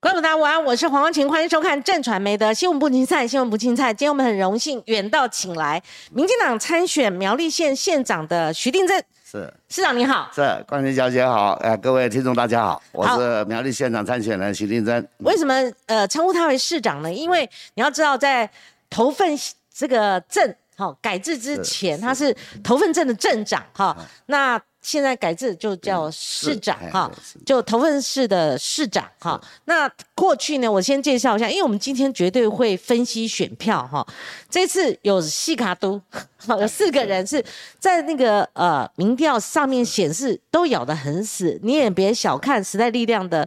观众大家晚安，我是黄光琴，欢迎收看正传媒的新闻不青菜，新闻不青菜。今天我们很荣幸远道请来民进党参选苗栗县县长的徐定正是市长，你好。是，光晴小姐好，呃，各位听众大家好，我是苗栗县长参选人徐定珍。为什么呃称呼他为市长呢？因为你要知道，在头份这个镇好、改制之前，是他是头份镇的镇长哈、那现在改制就叫市长哈、就头份市的市长哈、那过去呢，我先介绍一下，因为我们今天绝对会分析选票哈、这次有西卡都，有四个人是在那个呃民调上面显示都咬得很死，你也别小看时代力量的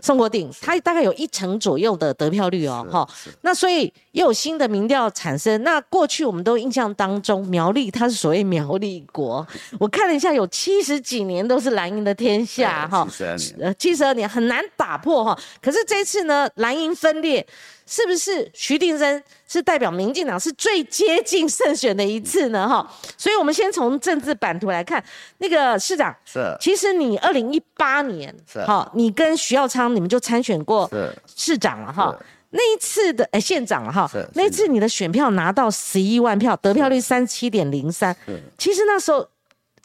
宋国鼎，他大概有一成左右的得票率哦，哈。那所以又有新的民调产生。那过去我们都印象当中，苗栗它是所谓苗栗国，我看了一下，有七十几年都是蓝营的天下哈。七十二年，呃，七十二年很难打破哈。可是这次呢，蓝营分裂，是不是徐定生是代表民进党是最接近胜选的一次呢？哈，所以我们先从政治版图来看，那个市长，是。其实你二零一八年，是。哈，你跟徐耀昌你们就参选过市长了哈。那一次的哎县长了哈，那一次你的选票拿到十一万票，得票率三七点零三，其实那时候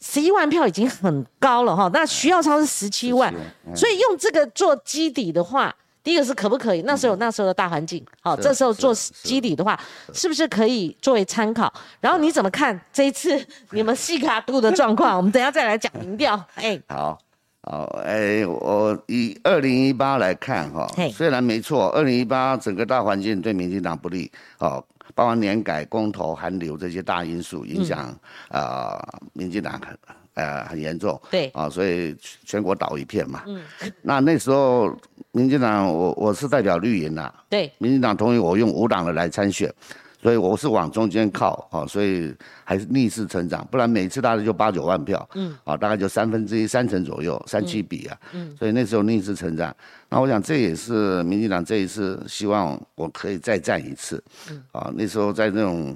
十一万票已经很高了哈。那徐耀昌是十七万，嗯所以用这个做基底的话，第一个是可不可以？那时候有那时候的大环境，好，是这时候做基底的话，是不是可以作为参考？然后你怎么看这一次你们西卡度的状况？我们等一下再来讲民调。哎，好。好，哎，我以二零一八来看哈嘿，虽然没错，二零一八整个大环境对民进党不利，哦，包括年改、公投、韩流这些大因素影响啊、呃民进党很呃很严重，对。啊，所以全国倒一片嘛。嗯，那那时候民进党我我是代表绿营啊、对，民进党同意我用无党的来参选，所以我是往中间靠啊，所以还是逆势成长，不然每次大概就八九万票，嗯，啊，大概就三分之一、三成左右，三七比啊，嗯，所以那时候逆势成长。那我想这也是民进党这一次希望我可以再战一次，嗯。啊，那时候在那种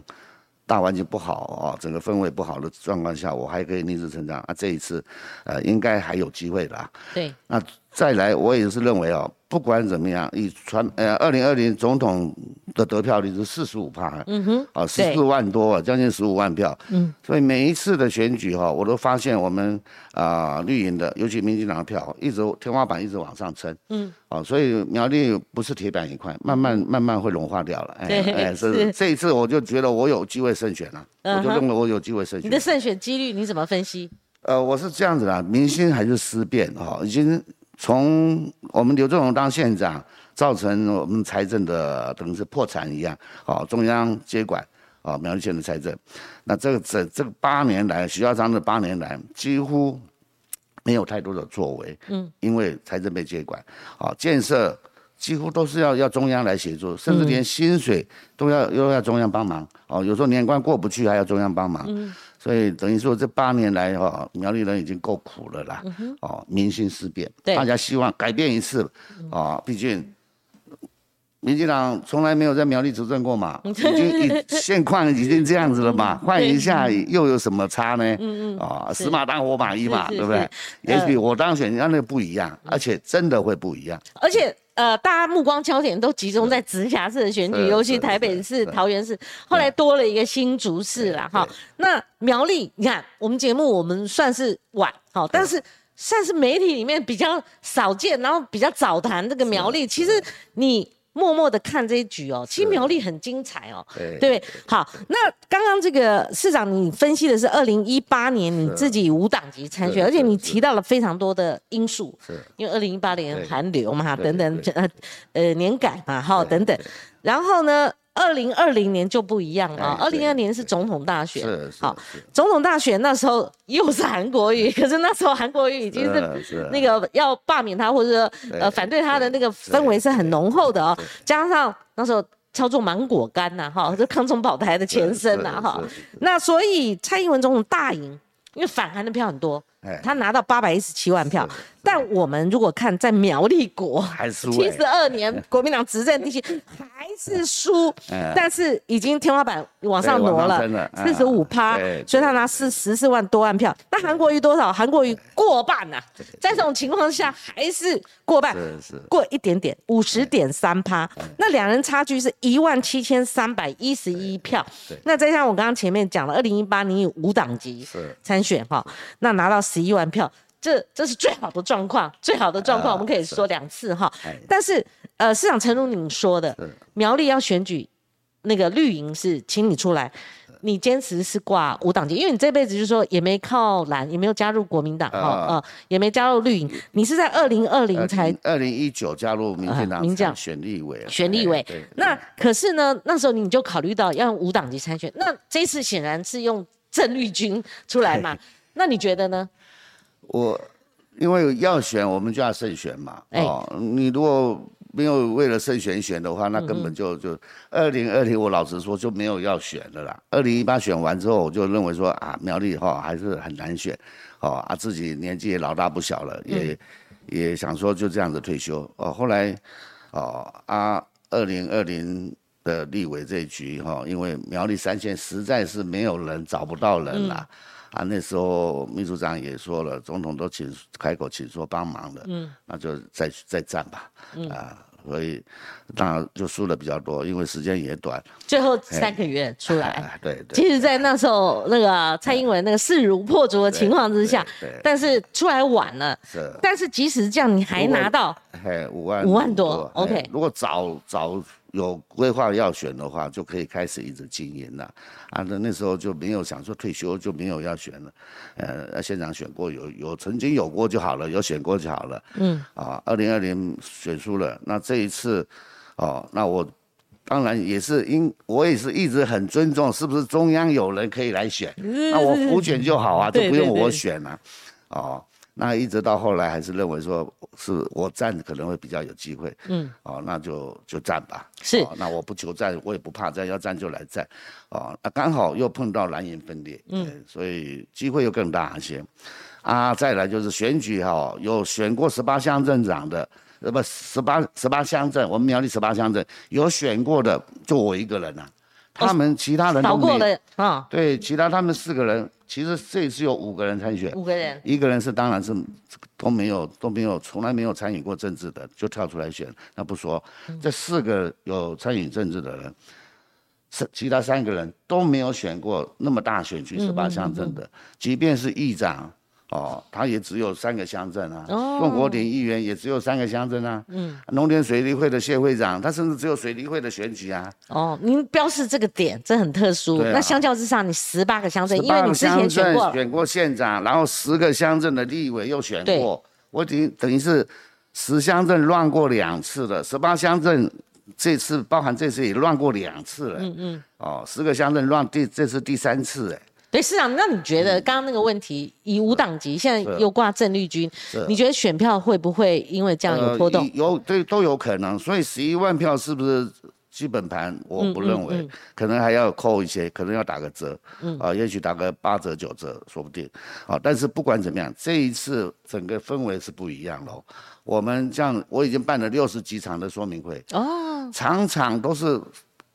大环境不好啊，整个氛围不好的状况下，我还可以逆势成长啊，这一次，呃，应该还有机会的、啊。对，那再来，我也是认为哦，不管怎么样，以传呃二零二零总统的得票率是四十五趴，嗯哼，啊十对四万多啊，将近十五万票，嗯，所以每一次的选举哈、我都发现我们啊、绿营的，尤其民进党的票一直天花板一直往上撑，嗯，啊，所以苗栗不是铁板一块，慢慢慢慢会融化掉了，哎对哎，是是。这一次我就觉得我有机会胜选了，我就认为我有机会胜选你的。胜选几率你怎么分析？呃，我是这样子啦，民心还是思变哈、已经从我们刘正荣当县长，造成我们财政的等于是破产一样，哦，中央接管哦苗栗县的财政，那这个这这个八年来，徐耀昌这八年来几乎没有太多的作为，嗯，因为财政被接管，哦，建设几乎都是要要中央来协助，甚至连薪水都要又要中央帮忙，哦，有时候年关过不去还要中央帮忙，所以等于说这八年来哈、哦，苗栗人已经够苦了啦，哦，民心思变，大家希望改变一次，哦，毕竟。民进党从来没有在苗栗执政过嘛，已经已现况已经这样子了嘛，换一下又有什么差呢？嗯嗯，啊，死马当活马医嘛，对不对？也许我当选，那那不一样，而且真的会不一样。而且呃，大家目光焦点都集中在直辖市的选举，尤其台北市、桃园市，后来多了一个新竹市啦，哈。那苗栗，你看我们节目我们算是晚，好，但是。算是媒体里面比较少见，然后比较早谈这个苗栗。其实你默默的看这一局哦，其实苗栗很精彩哦，对对不对？好，那刚刚这个市长你分析的是二零一八年你自己无党籍参选，而且你提到了非常多的因素，是。因为二零一八年寒流嘛，等等，呃呃年改嘛，哈等等。然后呢，二零二零年就不一样了啊，二零二年是总统大选，是是好，总统大选那时候又是韩国瑜，可是那时候韩国瑜已经是那个要罢免他或者呃反对他的那个氛围是很浓厚的哦，加上那时候。操作芒果干呐、哈，这康中宝台的前身呐、哈。那所以蔡英文总统大赢，因为反韩的票很多，哎他拿到八百一十七万票。是是。但我们如果看在苗栗国，还输七哎十二年 国民党执政地区，还是输，嗯但是已经天花板往上挪了四十五趴，所以他拿四十四万多万票。那韩国瑜多少？韩国瑜过半呐、在这种情况下还是过半，是是。过一点点，五十点三趴。那两人差距是一万七千三百一十一票。那再像我刚刚前面讲了，二零一八你以无党籍参选哈，那拿到十一万票。这这是最好的状况，最好的状况，啊我们可以说两次哈哎。但是，呃，市长陈如你说的，苗栗要选举，那个绿营是请你出来，你坚持是挂无党籍，因为你这辈子就是说也没靠蓝，也没有加入国民党哈，啊呃，也没加入绿营，你是在二零二零才二零一九加入民进党啊民进选立委，选立委那可是呢，那时候你就考虑到要用无党籍参选，那这次显然是用郑绿军出来嘛，那你觉得呢？我因为要选，我们就要胜选嘛。哎哦，你如果没有为了胜选选的话，那根本就就二零二零，我老实说就没有要选的啦。二零一八选完之后，我就认为说啊，苗栗哈还是很难选，哦啊自己年纪也老大不小了，也、也想说就这样子退休。哦，后来哦啊，二零二零。的立委这一局哈，因为苗栗三县实在是没有人，找不到人啦。啊，那时候秘书长也说了，总统都请开口请说帮忙的，嗯，那就再再战吧，啊，所以当然就输的比较多，因为时间也短，最后三个月出来。哎，对对，其实，在那时候那个蔡英文那个势如破竹的情况之下对对，但是出来晚了。是，但是即使这样，你还拿到嘿，五万五万多 OK 如果早早有规划要选的话，就可以开始一直经营了。啊，那那时候就没有想说退休，就没有要选了。呃，县长选过，有有曾经有过就好了，有选过就好了。嗯。啊，二零二零选输了，那这一次，哦，那我当然也是因我也是一直很尊重，是不是中央有人可以来选？那我辅选就好啊，就不用我选了、哦，那一直到后来还是认为说是我站可能会比较有机会，嗯，哦，那就就站吧，是。哦那我不求战，我也不怕站，要站就来站，哦，那刚好又碰到蓝营分裂，嗯，所以机会又更大一些，啊，再来就是选举哈、有选过十八乡镇长的。呃不，十八十八乡镇，我们苗栗十八乡镇有选过的，就我一个人啊，他们其他人都过了啊，对，其他他们四个人，其实这一次有五个人参选，五个人。一个人是当然是都没有都没有从来没有参与过政治的，就跳出来选，那不说，这四个有参与政治的人，是其他三个人都没有选过那么大选区十八乡镇的，即便是议长。哦，他也只有三个乡镇啊，哦。宋国鼎议员也只有三个乡镇啊，嗯，农田水利会的谢会长，他甚至只有水利会的选举啊，哦，您标示这个点，这很特殊。那相较之下，你十八个乡镇，因为你之前选过，选过县长，然后十个乡镇的立委又选过，我等于等于是十乡镇乱过两次了，十八乡镇这次包含这次也乱过两次了，嗯嗯，哦，十个乡镇乱第这次第三次哎，对市长，那你觉得刚刚那个问题，以五党籍，现在又挂郑绿军，你觉得选票会不会因为这样有波动？呃有对都有可能，所以十一万票是不是基本盘？我不认为，可能还要扣一些，可能要打个折，啊，也许打个八折九折，说不定，啊，但是不管怎么样，这一次整个氛围是不一样喽。我们这样，我已经办了六十几场的说明会，哦，场场都是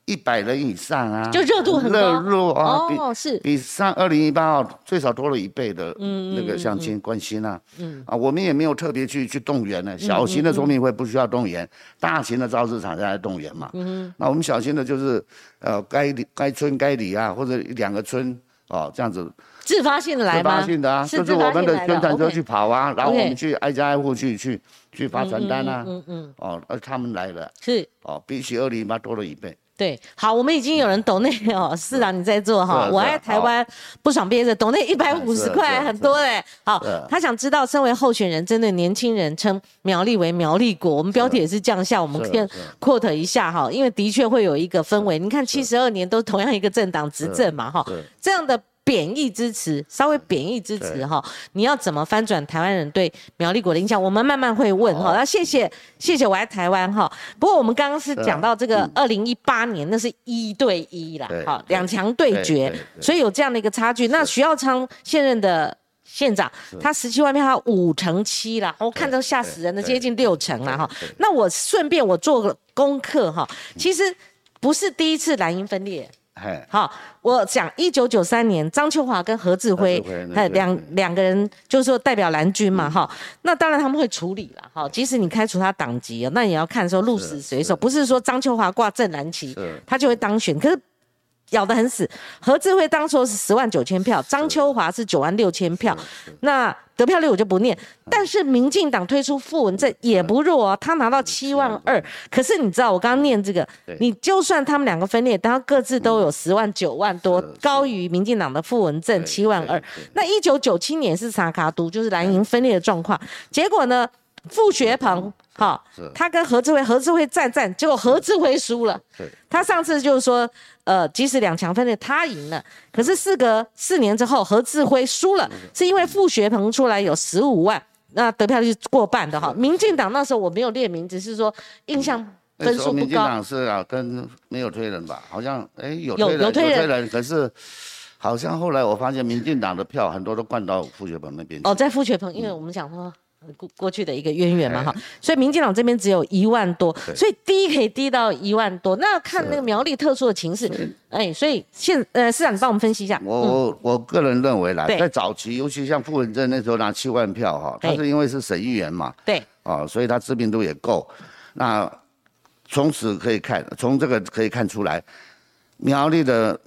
一百人以上啊，就热度很高。热络啊，比哦，是。比上二零一八哦最少多了一倍的那个相亲关心啊，啊，我们也没有特别去去动员呢。小型的说明会不需要动员，大型的造市场才来动员嘛。嗯那我们小型的就是呃该里该村该里啊，或者两个村哦这样子。自发性的来自？发性的啊，是就是我们的宣传车去跑啊，然后我们去挨家挨户去去去发传单啊，嗯嗯，哦，而他们来了。是。哦，比起二零一八多了一倍。对，好，我们已经有人抖内哦，市长你在做哈，我爱台湾不爽憋着，抖内一百五十块，很多嘞。好他想知道，身为候选人，针对年轻人称苗栗为苗栗国，我们标题也是这样下，我们先 quote 一下哈，因为的确会有一个氛围。你看，七十二年都同样一个政党执政嘛哈是，这样的。贬义支持，稍微贬义支持哈，你要怎么翻转台湾人对苗栗国的印象？我们慢慢会问哈。好那谢谢谢谢我爱台湾哈。不过我们刚刚是讲到这个二零一八年，那是一对一啦对，好对两强对决所以有这样的一个差距。那徐耀昌现任的县长，他十七万票，他五成七啦，我看都吓死人了，接近六成了哈。那我顺便我做个功课哈，其实不是第一次蓝营分裂。好，我讲一九九三年，张秋华跟何志辉，哎两两个人，就是说代表蓝军嘛，哈。那当然他们会处理了，哈。即使你开除他党籍，那也要看说鹿死谁手，不是说张秋华挂正蓝旗，他就会当选。可是。咬得很死，何志辉当初是十万九千票，张秋华是九万六千票，那得票率我就不念。但是民进党推出傅文正也不弱啊，他拿到七万二。可是你知道我刚刚念这个，你就算他们两个分裂，但各自都有十万九万多，高于民进党的傅文正七万二。那一九九七年是萨卡都，就是蓝营分裂的状况。结果呢，傅学鹏。哈，他跟何志辉，何志辉战战，结果何志辉输了。对，他上次就是说，呃，即使两强分裂，他赢了，可是事隔四年之后，何志辉输了，是因为傅学鹏出来有十五万，那得票率过半的哈。民进党那时候我没有列名，只是说印象分数不高。民进党是啊，跟没有推人吧？好像哎有有有推人，可是好像后来我发现民进党的票很多都灌到傅学鹏那边。哦，在傅学鹏，因为我们讲说。过过去的一个渊源嘛哈，所以民进党这边只有一万多，所以低可以低到一万多，那要看那个苗栗特殊的情势，哎，所以现呃市长你帮我们分析一下。我我我个人认为啦，在早期，尤其像傅文正那时候拿七万票哈，他是因为是省议员嘛，对，哦，所以他知名度也够。那从此可以看，从这个可以看出来，苗栗的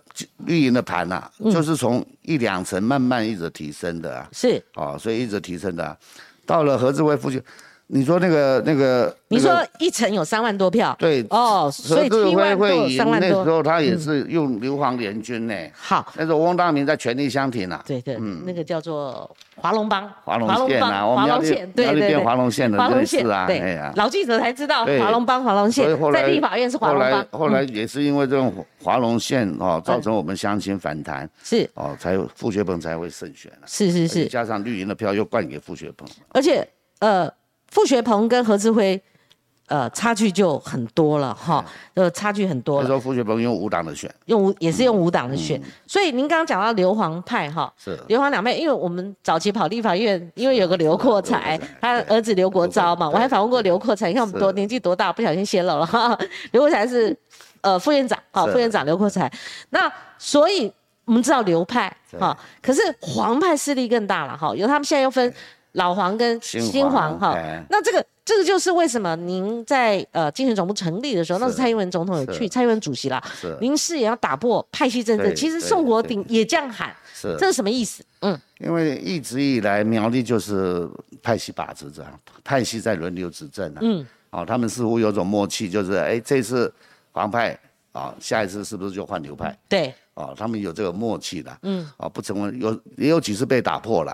绿营的盘呐，就是从一两层慢慢一直提升的啊，是，哦，所以一直提升的。到了何志伟附近，你说那个那个，你说一层有三万多票，对哦，所以七万多三万多。那时候他也是用硫磺联军呢。好，那时候汪大明在全力相挺啊。对对，嗯，那个叫做华龙帮，华龙县啊，华龙县，对对对，华龙县的认识啊，对。呀，老记者才知道华龙帮、华龙县，在立法院是华龙帮。后来也是因为这种华龙县哦，造成我们乡亲反弹，是。哦，才傅学鹏才会胜选是是是，加上绿营的票又灌给傅学鹏，而且呃。傅学鹏跟何志辉，呃，差距就很多了哈，呃，差距很多了。那时候傅学鹏用五党的选，用五也是用五党的选，所以您刚刚讲到硫磺派哈，是。硫磺两派，因为我们早期跑立法院，因为有个刘阔才，他儿子刘国昭嘛，我还访问过刘阔才，你看我们多年纪多大，不小心泄露了哈。刘阔才是呃副院长，好副院长刘阔才，那所以我们知道刘派哈，可是黄派势力更大了哈，因为他们现在又分。老黄跟新黄哈，那这个这个就是为什么您在呃竞选总部成立的时候，那是蔡英文总统有去，蔡英文主席啦，您是也要打破派系政治。其实宋国鼎也这样喊，是。这是什么意思？嗯，因为一直以来苗栗就是派系把持着，派系在轮流执政啊。嗯，哦，他们似乎有种默契，就是哎这次黄派啊，下一次是不是就换流派？对，哦，他们有这个默契的。嗯，哦，不成为有也有几次被打破了。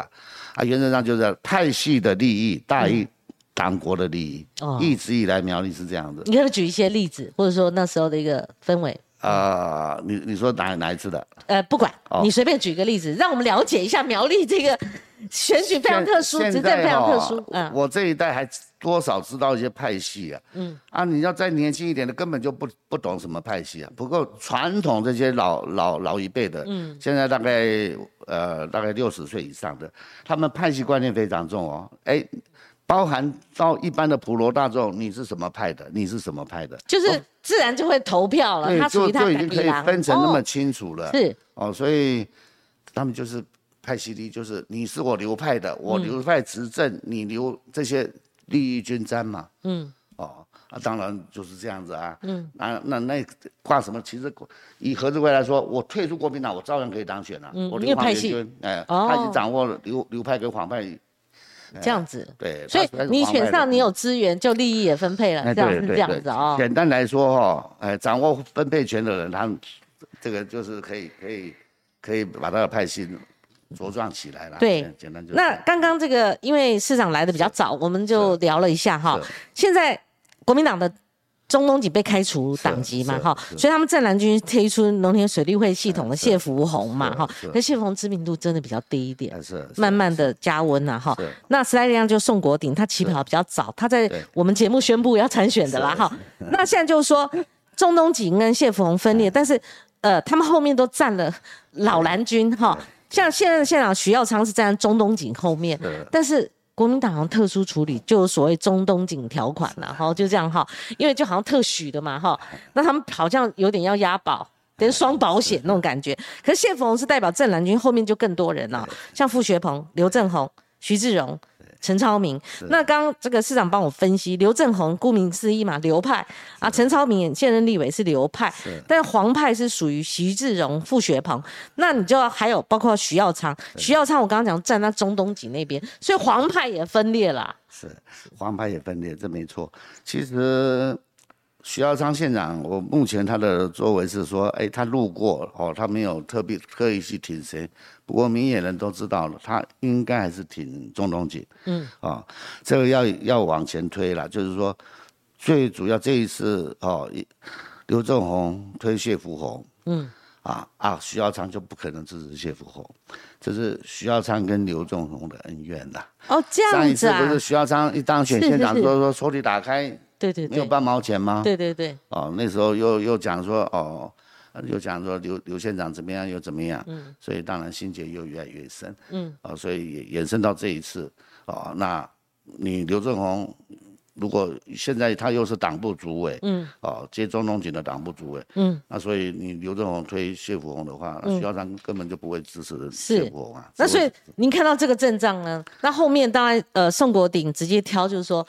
啊，原则上就是派系的利益大于党国的利益，哦一直以来苗栗是这样的。你可以举一些例子，或者说那时候的一个氛围。啊，你你说哪哪一次的？呃，不管你随便举个例子，让我们了解一下苗栗这个选举非常特殊，执政非常特殊。嗯，我这一代还多少知道一些派系啊。嗯。啊，你要再年轻一点的，根本就不不懂什么派系啊。不过传统这些老老老一辈的，嗯，现在大概呃大概六十岁以上的，他们派系观念非常重哦。哎。包含到一般的普罗大众，你是什么派的？你是什么派的？就是自然就会投票了。他就就已经可以分成那么清楚了。是哦，所以他们就是派系的，就是你是我流派的，我流派执政，你流这些利益均沾嘛。嗯。哦，那当然就是这样子啊。嗯。那那那挂什么？其实以何志辉来说，我退出国民党，我照样可以当选啊。嗯。我流派系，哎，他已经掌握了流流派跟黄派。这样子，对，所以你选上，你有资源，就利益也分配了，这样是这样子啊。简单来说哈，哎，掌握分配权的人，他这个就是可以可以可以把他的派系茁壮起来了。对，简单就。那刚刚这个，因为市长来的比较早，我们就聊了一下哈。现在国民党的。中东锦被开除党籍嘛，哈，所以他们正蓝军推出农田水利会系统的谢福洪嘛，哈，那谢福洪知名度真的比较低一点，是慢慢的加温了哈。那时代力量就宋国鼎，他起跑比较早，他在我们节目宣布要参选的啦，哈。那现在就是说中东锦跟谢福洪分裂，但是呃，他们后面都站了老蓝军哈。像现在的县长徐耀昌是站在中东锦后面，但是国民党好像特殊处理，就有所谓中东锦条款了，哈，就这样哈，因为就好像特许的嘛，哈，那他们好像有点要押宝，等于双保险那种感觉。可是谢福洪是代表正蓝军，后面就更多人了，像傅学鹏、刘正宏、徐志荣。陈超明，那刚刚这个市长帮我分析，刘正宏顾名思义嘛，流派啊，陈超明现任立委是流派，但黄派是属于徐志荣、傅学鹏，那你就要还有包括徐耀昌，徐耀昌我刚刚讲站在中东锦那边，所以黄派也分裂了。是，黄派也分裂，这没错。其实。徐耀昌县长，我目前他的作为是说，哎，他路过哦，他没有特别特意去挺谁。不过明眼人都知道了，他应该还是挺中东锦。嗯，啊，这个要要往前推了，就是说，最主要这一次哦，刘正宏推谢福洪。嗯，啊啊，徐耀昌就不可能支持谢福洪，这是徐耀昌跟刘正宏的恩怨的。哦，这样子啊。上一次不是徐耀昌一当选 县长，说说抽屉打开。对对，没有半毛钱吗？对对对。哦，那时候又又讲说哦，又讲说刘刘县长怎么样又怎么样，嗯，所以当然心结又越来越深，嗯，哦，所以也延伸到这一次，哦，那你刘正宏如果现在他又是党部主委，嗯，哦，接中东锦的党部主委，嗯，那所以你刘正宏推谢福洪的话，徐校长根本就不会支持谢福洪啊。那所以您看到这个阵仗呢？那后面当然呃宋国鼎直接挑就是说。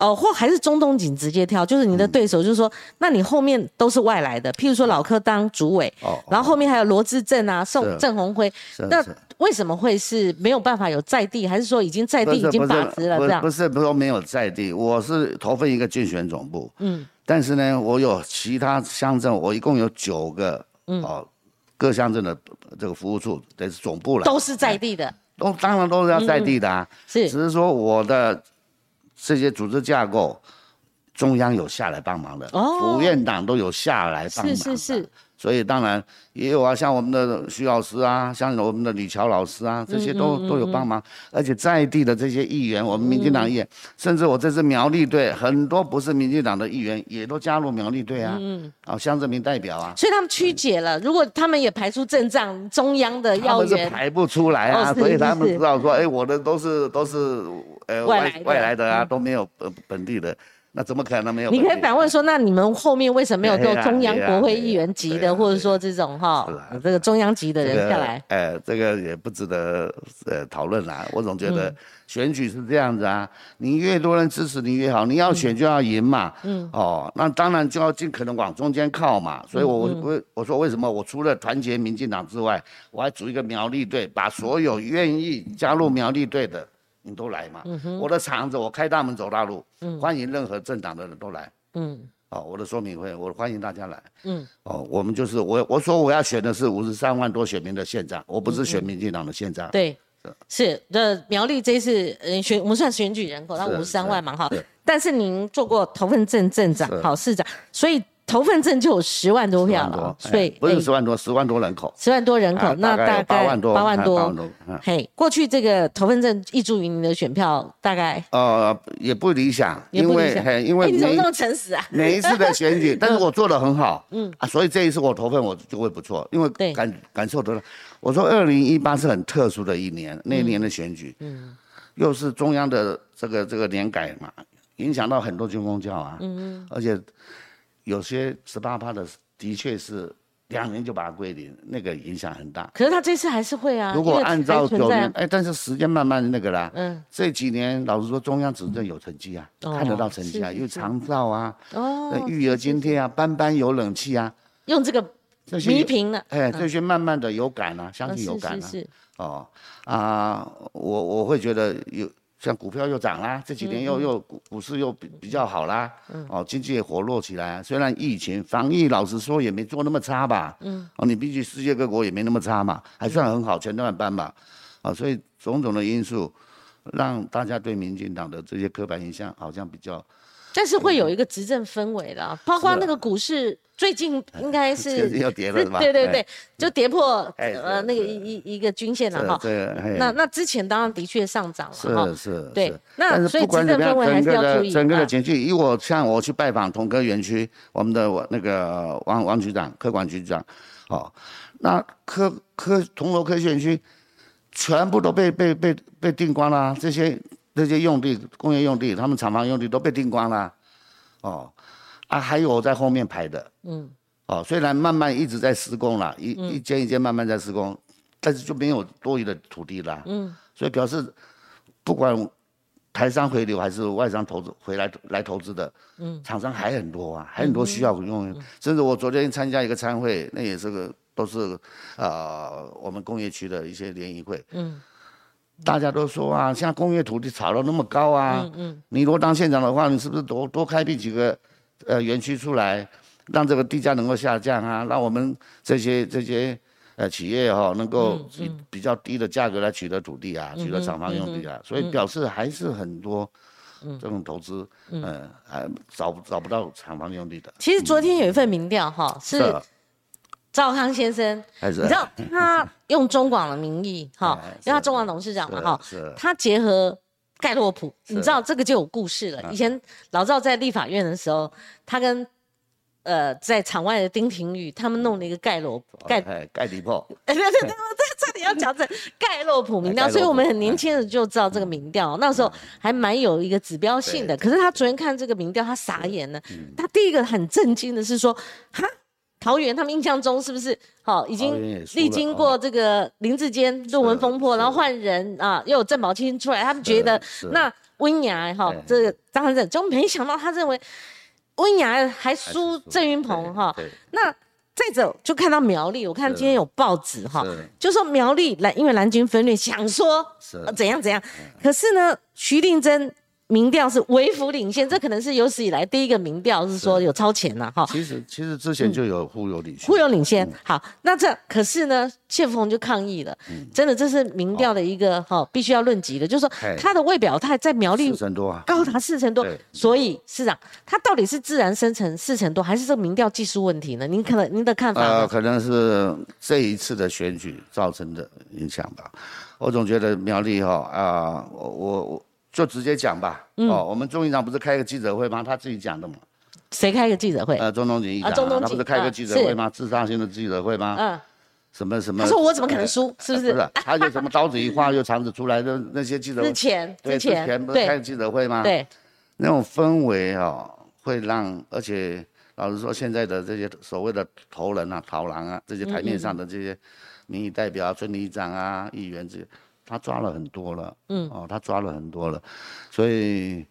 哦，或还是中东锦直接跳，就是你的对手，就是说，那你后面都是外来的，譬如说老柯当主委，哦，然后后面还有罗志正啊、宋郑鸿辉，那为什么会是没有办法有在地，还是说已经在地已经把持了这样？不是，不是说没有在地，我是投分一个竞选总部，嗯，但是呢，我有其他乡镇，我一共有九个，嗯，哦，各乡镇的这个服务处，这是总部了，都是在地的，都当然都是要在地的啊，是，只是说我的。这些组织架构，中央有下来帮忙的，府院党都有下来帮忙的，是是是。所以当然也有啊，像我们的徐老师啊，像我们的李乔老师啊，这些都都有帮忙。而且在地的这些议员，我们民进党议员，甚至我这支苗栗队，很多不是民进党的议员也都加入苗栗队啊，嗯，啊，乡镇民代表啊。所以他们曲解了，如果他们也排出阵仗，中央的要员排不出来啊，所以他们知道说，哎，我的都是都是呃外外来的啊，都没有本本地的。那怎么可能没有？你可以反问说，那你们后面为什么没有做中央国会议员级的，或者说这种哈，这个中央级的人下来？哎，这个也不值得呃讨论啦。我总觉得选举是这样子啊，你越多人支持你越好，你要选就要赢嘛。嗯。哦，那当然就要尽可能往中间靠嘛。所以我我我说为什么我除了团结民进党之外，我还组一个苗栗队，把所有愿意加入苗栗队的。你都来嘛？我的场子我开大门走大路，欢迎任何政党的人都来。嗯，哦，我的说明会我欢迎大家来。嗯，哦，我们就是我我说我要选的是五十三万多选民的县长，我不是选民进党的县长。对，是的，苗栗这次呃选我们算选举人口，那五十三万嘛哈。但是您做过头份镇镇长、好市长，所以。头份证就有十万多票了，所以不是十万多，十万多人口，十万多人口，那大概八万多，八万多。嘿，过去这个投份镇挹注于您的选票大概呃也不理想，因为嘿，因为你怎么那么诚实啊？每一次的选举，但是我做的很好，嗯啊，所以这一次我投份我就会不错，因为感感受得了。我说二零一八是很特殊的一年，那一年的选举，嗯，又是中央的这个这个年改嘛，影响到很多军工教啊，嗯嗯，而且。有些十八趴的的确是两年就把它归零，那个影响很大。可是他这次还是会啊。如果按照九年，哎，但是时间慢慢那个啦。嗯。这几年老实说，中央执政有成绩啊，看得到成绩啊，有长照啊，哦，育儿津贴啊，班班有冷气啊。用这个弥平了。哎，这些慢慢的有感啊，相信有感啊。是是是。哦啊，我我会觉得有。像股票又涨啦，这几年又又股股市又比比较好啦，哦，经济也活络起来。虽然疫情防疫，老实说也没做那么差吧，嗯，哦，你毕竟世界各国也没那么差嘛，还算很好，前段班吧，啊，所以种种的因素，让大家对民进党的这些刻板印象好像比较。但是会有一个执政氛围的，包括那个股市最近应该是 要跌了？对对对，就跌破呃那个一一一个均线了哈。对，那那之前当然的确上涨了，是是。对，那所以执政氛围还是要注意。整个的情绪，以我像我去拜访同科园区，我们的那个王王局长、科管局长，哦，那科科铜锣科学园区全部都被被被被定光了，这些这些用地工业用地，他们厂房用地都被订光了，哦，啊，还有在后面排的，嗯，哦，虽然慢慢一直在施工了，一一间一间慢慢在施工，但是就没有多余的土地了，嗯，所以表示不管台商回流还是外商投资回来来投资的，嗯，厂商还很多啊，还很多需要用，甚至我昨天参加一个参会，那也是个。都是，呃，我们工业区的一些联谊会，嗯，大家都说啊，现在工业土地炒到那么高啊，嗯嗯，你如果当县长的话，你是不是多多开辟几个，呃，园区出来，让这个地价能够下降啊，让我们这些这些呃企业哈，能够以比较低的价格来取得土地啊，取得厂房用地啊，所以表示还是很多这种投资，嗯，还找找不到厂房用地的。其实昨天有一份民调哈是。赵康先生，你知道他用中广的名义，哈，因为他中广董事长嘛，哈，他结合盖洛普，你知道这个就有故事了。以前老赵在立法院的时候，他跟呃在场外的丁廷宇他们弄了一个盖洛盖盖迪破，对对对，这这里要讲这盖洛普民调，所以我们很年轻的就知道这个民调，那时候还蛮有一个指标性的。可是他昨天看这个民调，他傻眼了。他第一个很震惊的是说，哈。桃园，他们印象中是不是？好？已经历经过这个林志坚论文风波，然后换人啊，又有郑宝清出来，他们觉得那温雅哈，这个张汉正，就没想到他认为温雅还输郑云鹏哈。那再走就看到苗栗，我看今天有报纸哈，就说苗栗蓝因为蓝军分裂，想说怎样怎样，可是呢，徐定珍。民调是微幅领先，这可能是有史以来第一个民调是说有超前了哈。其实其实之前就有忽悠领先，忽悠领先。好，那这可是呢，谢富宏就抗议了。真的，这是民调的一个哈，必须要论及的，就是说他的未表态在苗栗四成多啊，高达四成多。所以市长他到底是自然生成四成多，还是这个民调技术问题呢？您可能您的看法？呃，可能是这一次的选举造成的影响吧。我总觉得苗栗哈啊，我我。就直接讲吧。哦，我们钟议长不是开个记者会吗？他自己讲的嘛。谁开个记者会？呃，中东锦议长，他不是开个记者会吗？自杀性的记者会吗？嗯。什么什么？他说我怎么可能输？是不是？不是，他就什么刀子一划就肠子出来的那些记者。之前，之前不是开记者会吗？对。那种氛围哦，会让而且老实说，现在的这些所谓的头人啊、逃狼啊，这些台面上的这些民意代表啊、村里长啊、议员这些。他抓了很多了，嗯，哦，他抓了很多了，所以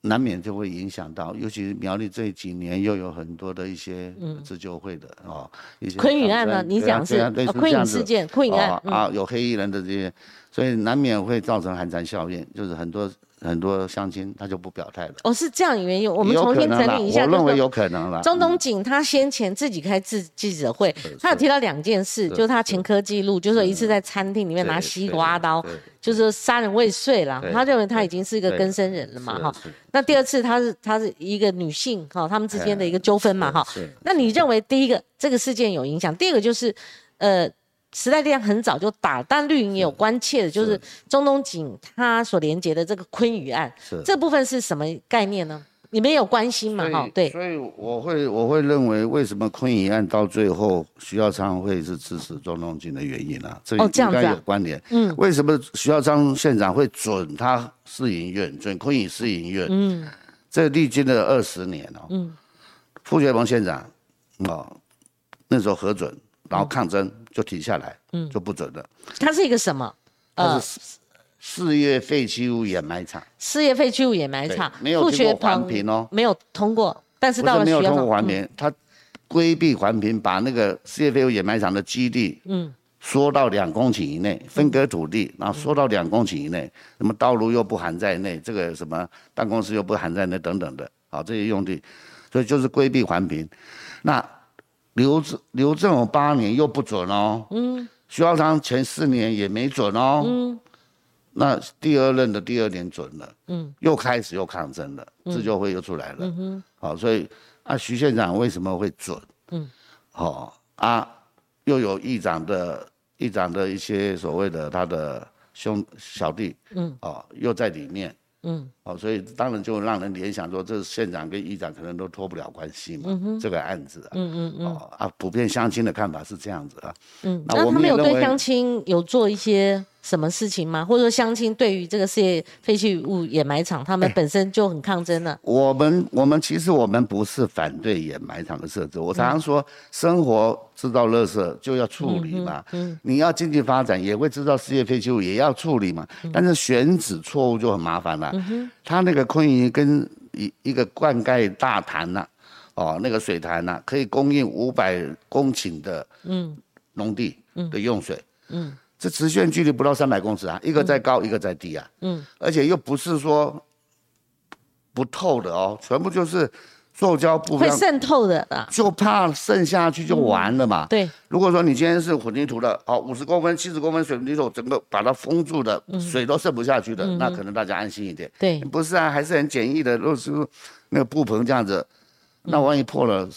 难免就会影响到，尤其是苗栗这几年又有很多的一些自救会的哦，一些昆影案呢，你讲是昆影事件，昆影案啊，有黑衣人的这些，所以难免会造成寒蝉效应，就是很多。很多乡亲他就不表态了。哦，是这样原因。我们重新整理一下。我认为有可能了。钟东锦他先前自己开自记者会，他有提到两件事，就是他前科记录，就是一次在餐厅里面拿西瓜刀，就是杀人未遂了。他认为他已经是一个更生人了嘛，哈。那第二次他是他是一个女性哈，他们之间的一个纠纷嘛，哈。那你认为第一个这个事件有影响，第二个就是呃。时代力量很早就打，但绿营也有关切的，就是中东锦他所连接的这个昆宇案，这部分是什么概念呢？你们有关心吗？哈，对。所以我会我会认为，为什么昆宇案到最后徐耀昌会是支持中东锦的原因呢？这应该有关联。嗯。为什么徐耀昌县长会准他试营院，准昆宇试营院？嗯。这历经了二十年哦。嗯。傅学鹏县长，哦，那时候核准。然后抗争就停下来，嗯，就不准了。它是一个什么？呃，事业废弃物掩埋场。事业废弃物掩埋场没有通过环评哦，没有通过。但是到了没有通过环评，他规避环评，把那个事业废物掩埋场的基地，嗯，缩到两公顷以内，分割土地，然后缩到两公顷以内，什么道路又不含在内，这个什么办公室又不含在内，等等的，好，这些用地，所以就是规避环评，那。刘正刘正有八年又不准哦，嗯，徐浩昌前四年也没准哦，嗯，那第二任的第二年准了，嗯，又开始又抗争了，自救会又出来了，嗯哼，好，所以啊，徐县长为什么会准？嗯，好啊，又有议长的议长的一些所谓的他的兄小弟，嗯，哦，又在里面，嗯，哦，所以当然就让人联想说，这县长跟议长可能都脱不了关系嘛，这个案子啊，嗯嗯嗯，哦啊，普遍相亲的看法是这样子啊，嗯，那他们有对相亲有做一些。什么事情吗？或者说相亲对于这个事业废弃物掩埋场，他们本身就很抗争了。我们我们其实我们不是反对掩埋场的设置。我常常说，生活制造垃圾就要处理嘛。嗯。你要经济发展，也会制造事业废弃物，也要处理嘛。但是选址错误就很麻烦了。嗯哼。他那个昆云跟一一个灌溉大潭呐，哦，那个水潭呐，可以供应五百公顷的嗯农地的用水。嗯。这直线距离不到三百公尺啊，一个在高，一个在低啊。嗯，而且又不是说不透的哦，全部就是塑胶布，会渗透的啊，就怕渗下去就完了嘛。对，如果说你今天是混凝土的，哦，五十公分、七十公分水泥土，整个把它封住的，水都渗不下去的，那可能大家安心一点。对，不是啊，还是很简易的，如果是那个布棚这样子，那万一破了。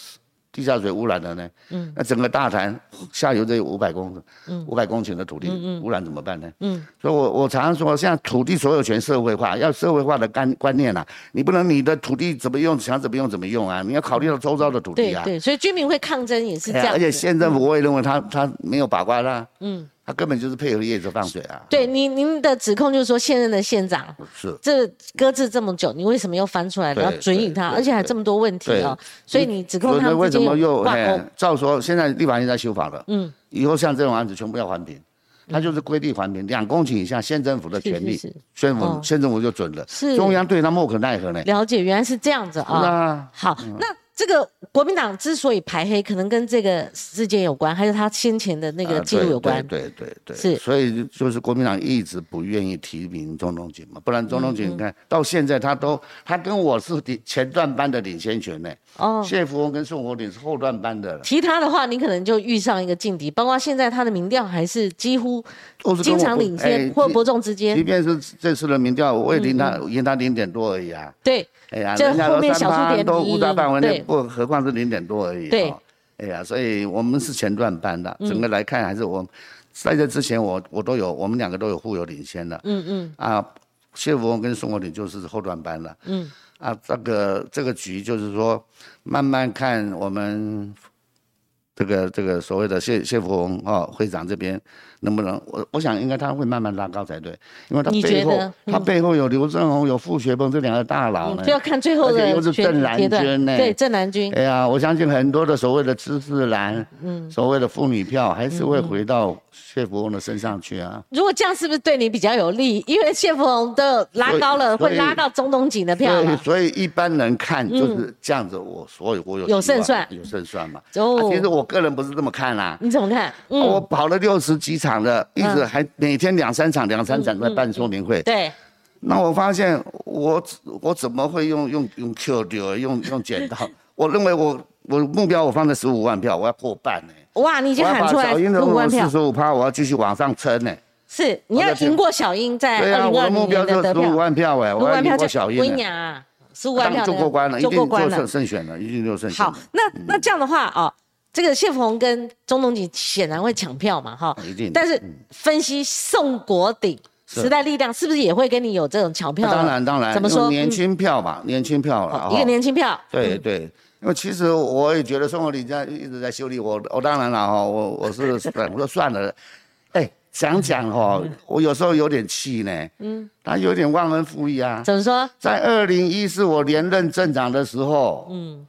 地下水污染了呢？嗯，那整个大潭下游这五百公，嗯，五百公顷的土地污染怎么办呢？嗯，所以我我常常说，现在土地所有权社会化，要社会化的观观念啊，你不能你的土地怎么用想怎么用怎么用啊，你要考虑到周遭的土地啊。对对，所以居民会抗争也是这样。而且县政府我也认为他他没有把关啦。嗯。他根本就是配合业者放水啊！对，您您的指控就是说，现任的县长是这搁置这么久，你为什么又翻出来要准予他？而且还这么多问题啊！所以你指控他为什么又哎？照说现在立法院在修法了，嗯，以后像这种案子全部要还评，他就是规定还评两公顷以下，县政府的权利，县府县政府就准了，是中央对他莫可奈何呢？了解，原来是这样子啊！好，那。这个国民党之所以排黑，可能跟这个事件有关，还是他先前的那个记录有关。对对对，是。所以就是国民党一直不愿意提名钟东锦嘛，不然钟东锦你看到现在他都他跟我是前段班的领先权呢。哦。谢福翁跟宋国鼎是后段班的。提他的话，你可能就遇上一个劲敌，包括现在他的民调还是几乎经常领先或伯仲之间。即便是这次的民调，我也赢他赢他零点多而已啊。对。哎呀，人家都三八都五大范围内，不，何况是零点多而已。对，哎呀，所以我们是前段班的，整个来看还是我，在这之前我我都有，我们两个都有互有领先的。嗯嗯。啊，谢福翁跟宋国鼎就是后段班的。嗯。啊，这个这个局就是说，慢慢看我们。这个这个所谓的谢谢福洪啊会长这边能不能我我想应该他会慢慢拉高才对，因为他背后他背后有刘正宏有傅学峰这两个大佬呢，就要看最后的又是郑南军呢，对郑南军。哎呀，我相信很多的所谓的知识蓝，嗯，所谓的妇女票还是会回到谢福翁的身上去啊。如果这样是不是对你比较有利？因为谢福翁的拉高了，会拉到中东锦的票。对，所以一般人看就是这样子，我所以我有有胜算，有胜算嘛。哦，其实我。个人不是这么看啦，你怎么看？我跑了六十几场的，一直还每天两三场、两三场在办说明会。对，那我发现我我怎么会用用用 Q 丢用用剪刀？我认为我我目标我放在十五万票，我要破半呢。哇，你已经喊出来十五万票，四十五趴，我要继续往上撑呢。是，你要赢过小英在二零二零年的十五万票哎，我要赢过小英。我跟你讲啊，十五万票就过关了，就过关了，胜选了，一定就胜选。好，那那这样的话啊。这个谢福洪跟钟东锦显然会抢票嘛，哈，一定。但是分析宋国鼎时代力量是不是也会跟你有这种抢票？当然当然，怎么说？年轻票嘛，年轻票了，一个年轻票。对对，因为其实我也觉得宋国鼎在一直在修理我，我当然了哈，我我是我说算了，哎，想讲哈，我有时候有点气呢，嗯，他有点忘恩负义啊。怎么说？在二零一四我连任镇长的时候，嗯。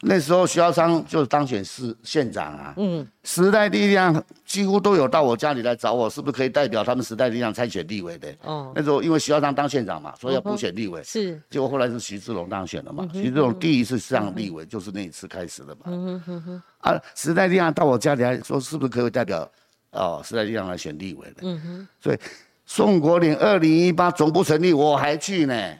那时候徐耀昌就当选市县长啊，嗯，时代力量几乎都有到我家里来找我，是不是可以代表他们时代力量参选立委的？哦，那时候因为徐耀昌当县长嘛，所以要补选立委，是，结果后来是徐志龙当选了嘛，徐志龙第一次上立委就是那一次开始的嘛，嗯哼哼，啊，时代力量到我家里来说，是不是可以代表哦时代力量来选立委的？嗯哼，所以宋国鼎二零一八总部成立我还去呢，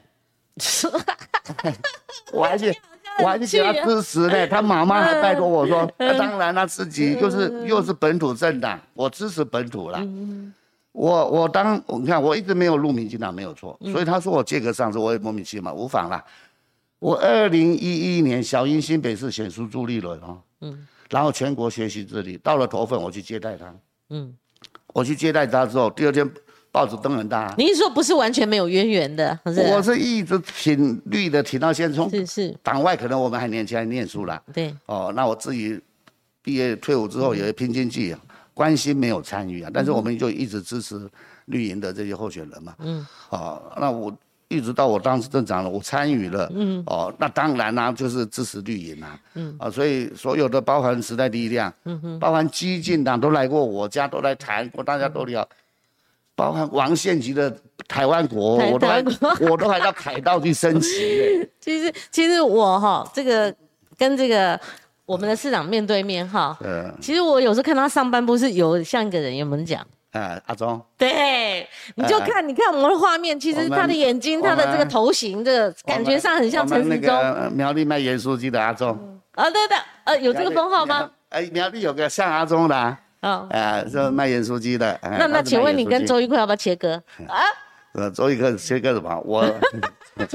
我还去。我还是给他支持呢，他妈妈还拜托我说，那当然他自己又是又是本土政党，我支持本土啦。我我当你看我一直没有入民进党没有错，所以他说我借个上市我也莫名其妙无妨啦。我二零一一年小英新北市选出朱立伦哦，嗯，然后全国学习治理到了头份我去接待他，嗯，我去接待他之后，第二天报纸登很大。你是说不是完全没有渊源的？是我是一直挺绿的，挺到现在。从是是，党外可能我们还年轻，还念书啦。对，哦，那我自己毕业退伍之后也拼经济，关心没有参与啊，但是我们就一直支持绿营的这些候选人嘛。嗯，哦，那我一直到我当市镇长了，我参与了。嗯，哦，那当然啦，就是支持绿营啊。嗯，啊，所以所有的包含时代力量，嗯哼，包含激进党都来过我家，都来谈过，大家都聊，包含王献吉的台湾国，我都还我都还到凯道去升旗。其实其实我哈，这个跟这个。我们的市长面对面哈，嗯，其实我有时候看他上半部是有像一个人，有没有讲？啊，阿忠，对，你就看，你看我们的画面，其实他的眼睛，他的这个头型，这个感觉上很像陈时中。苗栗卖盐酥鸡的阿忠。啊，对的，呃，有这个封号吗？哎，苗栗有个像阿忠的，啊，哎，是卖盐酥鸡的。那那，请问你跟周玉坤要不要切割？啊？呃，周玉坤切割什么？我。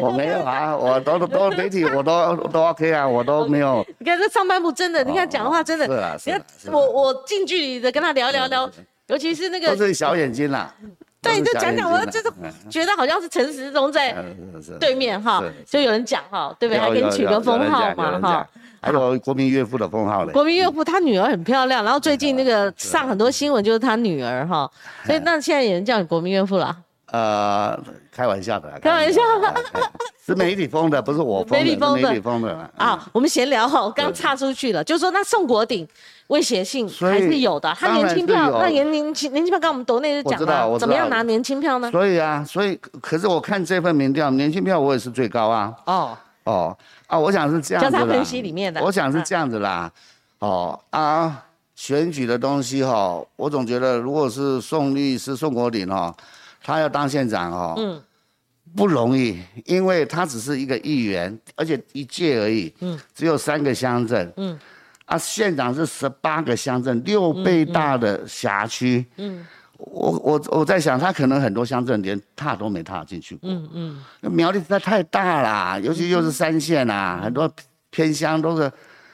我没有啊，我都都媒体，我都都 OK 啊，我都没有。你看这上半部真的，你看讲的话真的。是啊，是啊。我我近距离的跟他聊聊聊，尤其是那个。都是小眼睛啦。对，就讲讲，我就是觉得好像是陈时中在对面哈，就有人讲哈，对不对？还给你取个封号嘛哈。还有国民岳父的封号嘞。国民岳父他女儿很漂亮，然后最近那个上很多新闻就是他女儿哈，所以那现在也能叫你国民岳父了。呃，开玩笑的，开玩笑的，是媒体封的，不是我封的，媒体封的，媒体封的啊。我们闲聊哈，我刚插出去了，就是说那宋国鼎威胁性还是有的，他年轻票，那年年轻年轻票，刚我们国内就讲了，怎么样拿年轻票呢？所以啊，所以可是我看这份民调，年轻票我也是最高啊。哦哦啊，我想是这样子的，分析里面的，我想是这样子啦。哦啊，选举的东西哈，我总觉得如果是宋律师、宋国鼎哈。他要当县长哦，嗯，不容易，因为他只是一个议员，而且一届而已，嗯，只有三个乡镇，嗯，啊，县长是十八个乡镇，六倍大的辖区，嗯，我我我在想，他可能很多乡镇连踏都没踏进去过，嗯嗯，那苗栗实在太大啦，尤其又是三线啊，很多偏乡都是，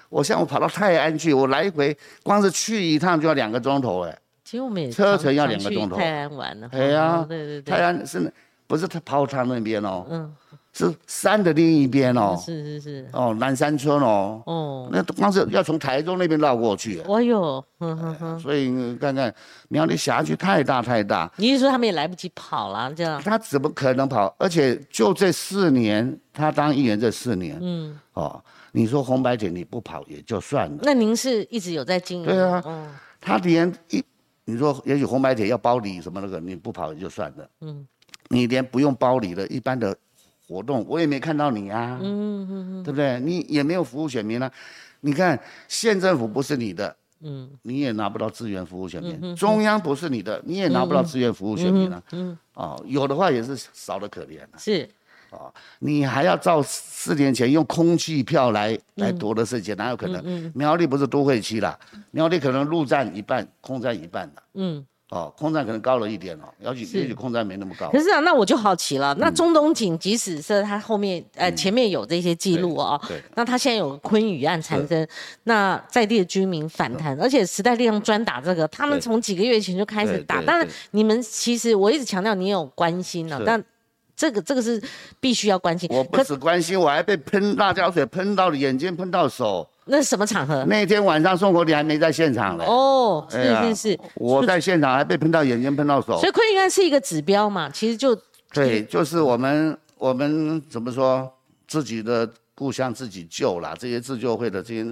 我像我跑到泰安去，我来回光是去一趟就要两个钟头哎。其实我们也车程要两个钟头。泰安玩了。哎呀，对对对。泰安是不是他跑他那边哦？嗯。是山的另一边哦。是是是。哦，南山村哦。哦。那光是要从台中那边绕过去。哦哟。嗯哼哼。所以看看苗栗辖区太大太大。你是说他们也来不及跑了这样？他怎么可能跑？而且就这四年，他当议员这四年，嗯。哦，你说红白铁你不跑也就算了。那您是一直有在经营？对啊。嗯。他连一。你说也许红白铁要包礼什么那个你不跑也就算了，嗯，你连不用包礼的一般的活动我也没看到你啊，嗯嗯嗯，对不对？你也没有服务选民啊，你看县政府不是你的，嗯，你也拿不到资源服务选民，中央不是你的，你也拿不到资源服务选民啊，嗯，哦，有的话也是少的可怜啊，是。你还要照四年前用空气票来来夺的事情，哪有可能？苗栗不是都会区啦，苗栗可能陆占一半，空占一半的。嗯，哦，空战可能高了一点哦，也许也许空战没那么高。可是啊，那我就好奇了，那中东锦即使是他后面呃前面有这些记录啊，对，那他现在有昆宇案产生，那在地的居民反弹，而且时代力量专打这个，他们从几个月前就开始打，当然你们其实我一直强调你有关心了，但。这个这个是必须要关心。我不只关心，我还被喷辣椒水喷到眼睛，喷到手。那是什么场合？那天晚上宋国礼还没在现场呢。哦，是是是。我在现场还被喷到眼睛，喷到手。所以昆应该是一个指标嘛，其实就对，就是我们我们怎么说自己的故乡自己救了，这些自救会的这些，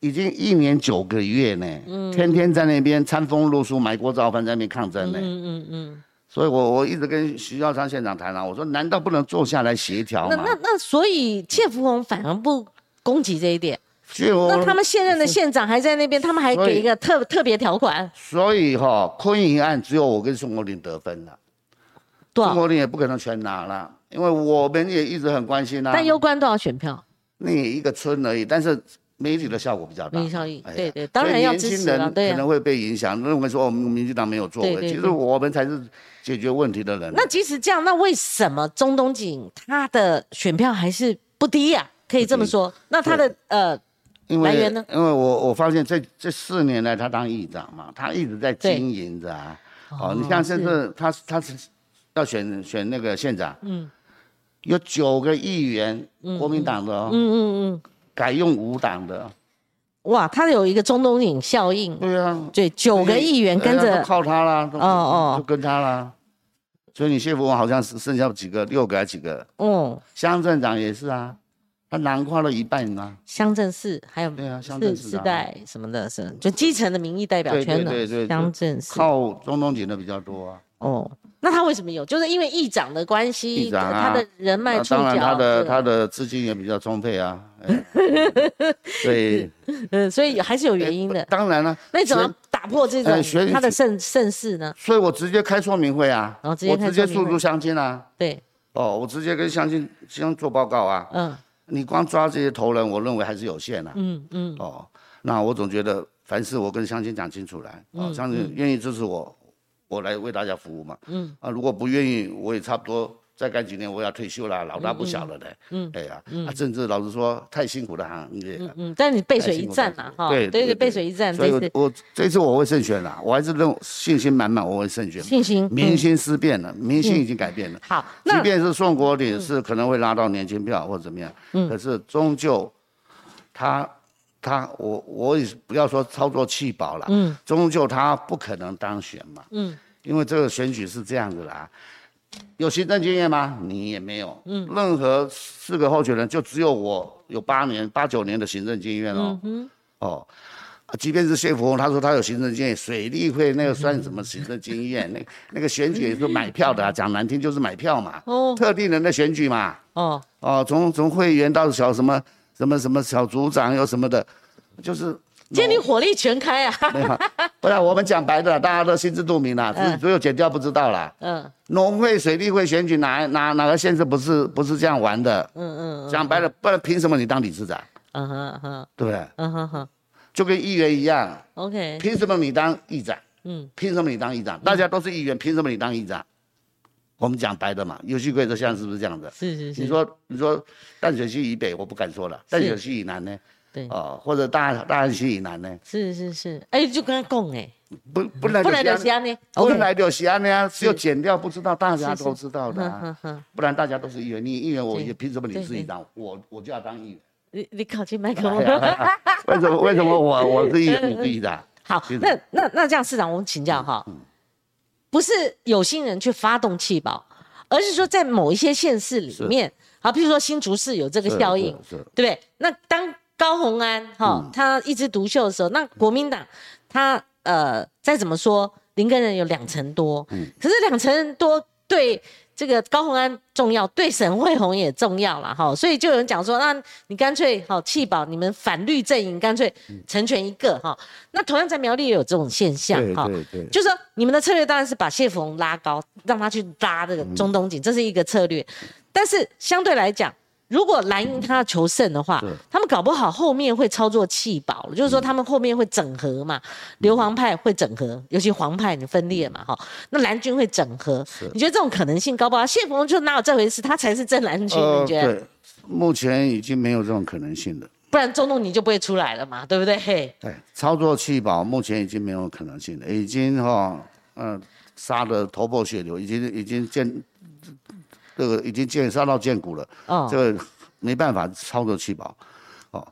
已经一年九个月呢，嗯，天天在那边餐风露宿，埋锅造饭在那边抗争呢。嗯嗯嗯。所以，我我一直跟徐耀昌县长谈了，我说难道不能坐下来协调吗？那那那，所以谢福洪反而不攻击这一点。那他们现任的县长还在那边，他们还给一个特特别条款。所以哈，昆营案只有我跟宋国林得分了，宋国林也不可能全拿了，因为我们也一直很关心啊。但攸关多少选票？那一个村而已，但是。媒体的效果比较大，媒体效益，对对，当然要支持了，对可能会被影响，认为说我们民进党没有作为，其实我们才是解决问题的人。那即使这样，那为什么中东锦他的选票还是不低呀？可以这么说，那他的呃来源呢？因为我我发现这这四年来他当议长嘛，他一直在经营着啊，哦，你像这次他他是要选选那个县长，嗯，有九个议员，国民党的，哦嗯嗯嗯，改用无党的，哇，他有一个中东影效应，对啊，对，九个议员跟着。靠他啦，哦哦，就跟他啦。所以你谢福王好像是剩下几个，六个还几个？嗯，乡镇长也是啊。他囊括了一半啊，乡镇市还有对啊，乡镇市代什么的，是就基层的民意代表圈的乡镇市，靠中东锦的比较多啊。哦，那他为什么有？就是因为议长的关系，议长他的人脉触角，当然他的他的资金也比较充沛啊。对，嗯，所以还是有原因的。当然了，那怎么打破这种他的盛盛世呢？所以我直接开说明会啊，我直接诉诸乡亲啊。对，哦，我直接跟乡亲乡做报告啊。嗯。你光抓这些头人，我认为还是有限的。嗯嗯。哦，那我总觉得凡事我跟乡亲讲清楚来，哦，乡亲愿意支持我，我来为大家服务嘛。嗯。啊，如果不愿意，我也差不多。再干几年我要退休了，老大不小了的。嗯，哎呀，啊，政治老实说太辛苦的行业。嗯嗯，但你背水一战嘛，哈。对对对，背水一战。所以我这次我会胜选了，我还是认信心满满，我会胜选。信心。民心思变了，民心已经改变了。好，即便是宋国鼎是可能会拉到年轻票或者怎么样，嗯，可是终究他他我我也不要说操作气保了，嗯，终究他不可能当选嘛，嗯，因为这个选举是这样子的啊。有行政经验吗？你也没有。嗯，任何四个候选人，就只有我有八年、八九年的行政经验哦。嗯哦，即便是谢福洪，他说他有行政经验，水利会那个算什么行政经验？那那个选举也是买票的，讲难听就是买票嘛。哦。特定人的选举嘛。哦。哦，从从会员到小什么什么什么小组长有什么的，就是。今天你火力全开啊！不然我们讲白的，大家都心知肚明啦，只只有剪掉不知道啦。嗯，农会、水利会选举哪哪哪个县市不是不是这样玩的？嗯嗯，讲白了，不然凭什么你当理事长？嗯哼哼，对不对？嗯哼哼，就跟议员一样。OK，凭什么你当议长？嗯，凭什么你当议长？大家都是议员，凭什么你当议长？我们讲白的嘛，游戏规则现在是不是这样的？是是是。你说你说淡水区以北我不敢说了，淡水区以南呢？对。哦，或者大大安溪以南呢？是是是，哎，就跟他讲哎，不不来不来就西安呢，不来就西安呢，只有剪掉不知道，大家都知道的，不然大家都是议员，你议员我也凭什么你是议长，我我就要当议员。你你靠近麦克风，为什么为什么我 我是议员，你是议长？好，那那那这样市长，我们请教哈，不是有心人去发动气保，而是说在某一些县市里面，好，比如说新竹市有这个效应，对不对？那当高鸿安哈，他一枝独秀的时候，那国民党他呃再怎么说，林根人有两成多，嗯，可是两成多对这个高鸿安重要，对沈惠宏也重要了哈，所以就有人讲说，那你干脆好弃保，你们反绿阵营干脆成全一个哈，那同样在苗栗也有这种现象哈，就是说你们的策略当然是把谢福洪拉高，让他去拉这个中东锦，这是一个策略，但是相对来讲。如果蓝营他要求胜的话，他们搞不好后面会操作弃保了，就是说他们后面会整合嘛，硫磺派会整合，尤其黄派你分裂嘛，哈，那蓝军会整合，你觉得这种可能性高不高？谢峰就哪有这回事？他才是真蓝军，你觉得？对，目前已经没有这种可能性了，不然中东你就不会出来了嘛，对不对？嘿，对，操作弃保目前已经没有可能性了，已经哈，嗯，杀的头破血流，已经已经见。这个已经见杀到见骨了，哦，这个没办法操作气保，哦，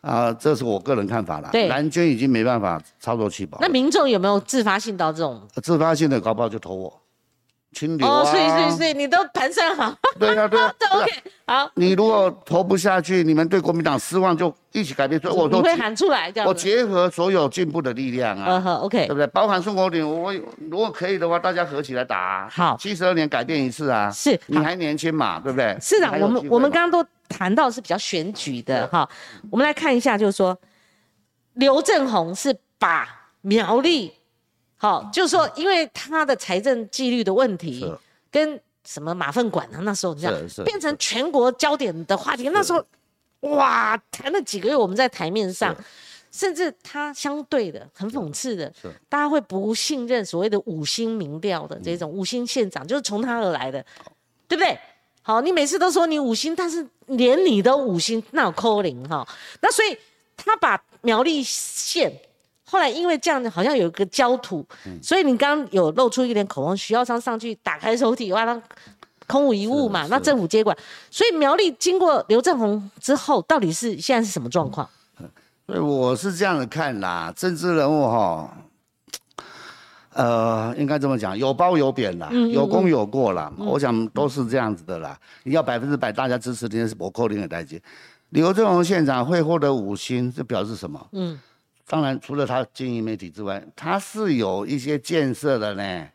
啊，这是我个人看法了。对，蓝军已经没办法操作气保。那民众有没有自发性到这种？自发性的搞不好就投我。清流啊！哦，所以所以所以你都盘算好。对呀对呀。OK，好。你如果投不下去，你们对国民党失望，就一起改变。所以我都会喊出来，这样。我结合所有进步的力量啊。嗯哼，OK，对不对？包含宋国鼎，我如果可以的话，大家合起来打。好。七十二年改变一次啊。是。你还年轻嘛，对不对？市长，我们我们刚刚都谈到是比较选举的哈，我们来看一下，就是说刘正宏是把苗栗，好，就是说因为他的财政纪律的问题。跟什么马粪管啊，那时候这样变成全国焦点的话题。那时候，哇，谈了几个月，我们在台面上，甚至他相对的很讽刺的，大家会不信任所谓的五星民调的这种五星县长，就是从他而来的，对不对？好，你每次都说你五星，但是连你都五星，那有扣零哈。那所以他把苗栗县。后来因为这样子好像有一个焦土，所以你刚刚有露出一点口风，徐耀昌上去打开抽屉，哇，他空无一物嘛，那政府接管，所以苗栗经过刘正宏之后，到底是现在是什么状况？所以我是这样的看啦，政治人物哈，呃，应该这么讲，有褒有贬啦，有功有过啦，我想都是这样子的啦。你要百分之百大家支持，这是我扣零的代级。刘正宏县长会获得五星，这表示什么？嗯，当然除了他经营媒体之外，他是有一些建设的呢。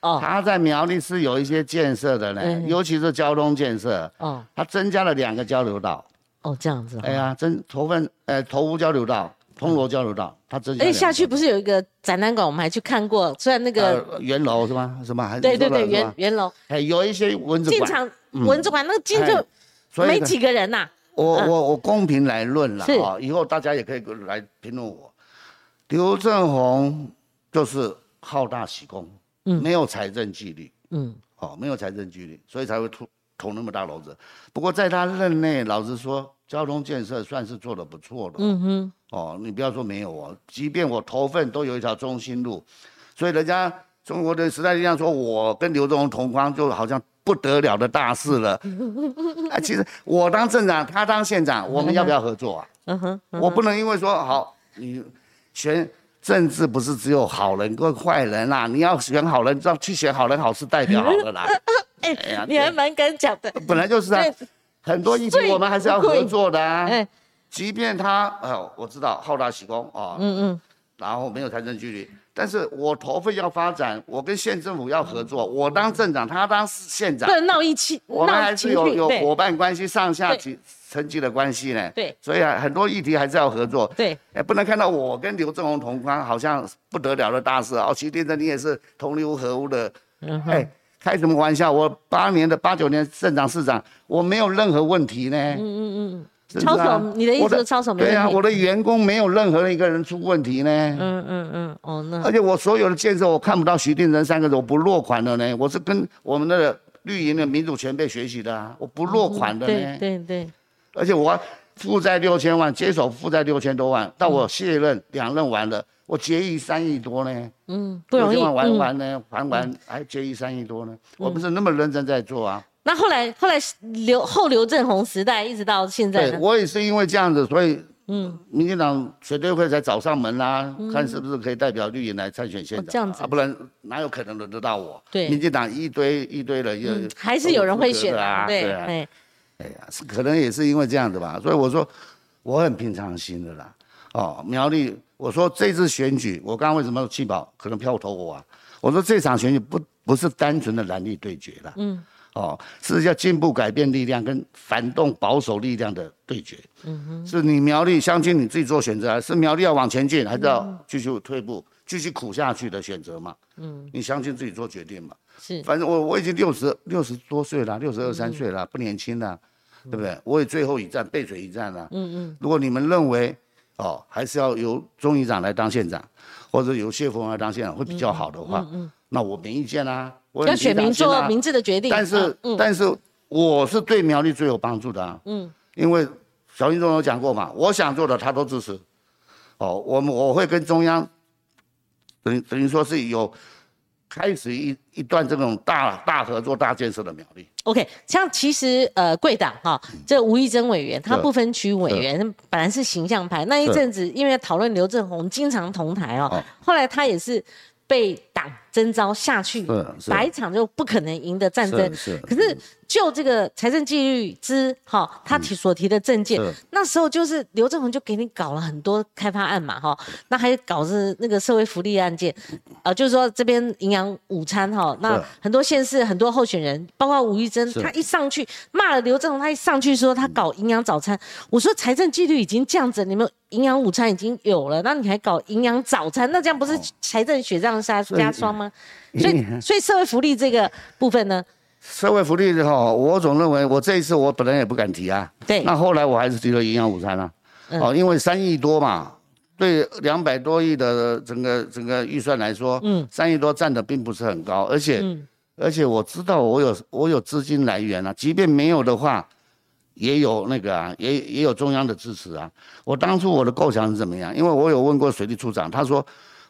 哦他在苗栗是有一些建设的呢，嗯尤其是交通建设，哦他增加了两个交流道。哦，这样子、哦。哎呀，增头份呃头屋交流道、铜锣交流道，他增加哎，下去不是有一个展览馆，我们还去看过，虽然那个、呃圆楼是吗？什么？对对对你说的是吧圆圆楼哎，有一些蚊子馆。进场文字馆那个进就没几个人呐、嗯我我我公平来论了啊，以后大家也可以来评论我。刘正宏就是好大喜功，没有财政纪律，嗯，哦，没有财政纪律，所以才会捅捅那么大篓子。不过在他任内，老实说，交通建设算是做的不错的。嗯哼，哦，你不要说没有哦，即便我头份都有一条中心路，所以人家中国的时代力量说我跟刘正宏同框，就好像不得了的大事了。啊，其实我当镇长，他当县长，我们要不要合作啊？嗯哼，我不能因为说好，你选政治不是只有好人跟坏人啦、你要选好人，要去选好人好事代表好了啦。哎、呀你还蛮敢讲的，本来就是啊，很多议题我们还是要合作的啊。哎，即便他，呃，我知道好大喜功啊，嗯嗯，然后没有财政纪律，但是我头份要发展，我跟县政府要合作，我当镇长，他当县长不，能闹一起，我们还是有有伙伴关系、上下对级层级的关系呢。对所以啊，很多议题还是要合作。对，哎，不能看到我跟刘正宏同框，好像不得了的大事哦。徐店长，你也是同流合污的，嗯哎，开什么玩笑？我八年的八九年镇长市长，我没有任何问题呢。嗯嗯嗯，操守你的意思是操守没问题对啊，我的员工没有任何一个人出问题呢。嗯嗯嗯，哦那而且我所有的建设，我看不到徐定仁三个字，我不落款的呢。我是跟我们的绿营的民主前辈学习的啊，我不落款的呢。对对对，而且我负债六千万，接手负债六千多万，到我卸任两任完了，我结余三亿多呢，嗯，不容易，六千万还嗯。完呢，还完还结余三亿多呢，我不是那么认真在做啊。那后来后来刘后刘正宏时代一直到现在呢，对我也是因为这样子，所以嗯，民进党选对会才找上门啦、看是不是可以代表绿营来参选县长、这样子。啊，不然哪有可能轮得到我？对。民进党一堆一堆人也、嗯还是有人会选的啊，对，哎，哎呀，是可能也是因为这样子吧，所以我说我很平常心的啦。哦，苗栗，我说这次选举，我刚刚为什么弃保可能票投我啊？我说这场选举不不是单纯的蓝绿对决啦，嗯，哦，是要进步改变力量跟反动保守力量的对决，嗯哼，是你苗栗相亲你自己做选择啊，是苗栗要往前进，还是要继续退步、继续苦下去的选择嘛？嗯，你相亲自己做决定嘛。是反正我我已经六十六十多岁了，六十二三岁了，不年轻了，对不对？我也最后一战，背水一战了。嗯嗯。如果你们认为哦，还是要由钟议长来当县长，或者由谢峰来当县长会比较好的话，那我没意见啊。我也要选民做明智的决定，但是、但是我是对苗栗最有帮助的啊。嗯。因为小英总有讲过嘛，我想做的他都支持。哦，我们我会跟中央等于等于说是有开始一一段这种大大合作、大建设的苗栗。OK，像其实呃贵党哈，这吴益珍委员他不分区委员本来是形象派，那一阵子因为讨论刘正宏经常同台哦哦，后来他也是被党征召下去打一场就不可能赢的战争。可是就这个财政纪律之哈，他提所提的政见，那时候就是刘正宏就给你搞了很多开发案嘛哈，那还搞是那个社会福利案件，呃，就是说这边营养午餐哈，那很多县市很多候选人，包括吴玉珍，他一上去骂了刘正宏，他一上去说他搞营养早餐，我说财政纪律已经这样子，你们营养午餐已经有了，那你还搞营养早餐，那这样不是财政雪上加加霜吗？所以 所以社会福利这个部分呢，社会福利的哈，我总认为我这一次我本来也不敢提啊，对。那后来我还是提了营养午餐啊，哦，因为三亿多嘛，对两百多亿的整个整个预算来说，嗯，三亿多占的并不是很高，而且、而且我知道我有我有资金来源啊，即便没有的话，也有那个啊，也也有中央的支持啊。我当初我的构想是怎么样？因为我有问过水利处长，他说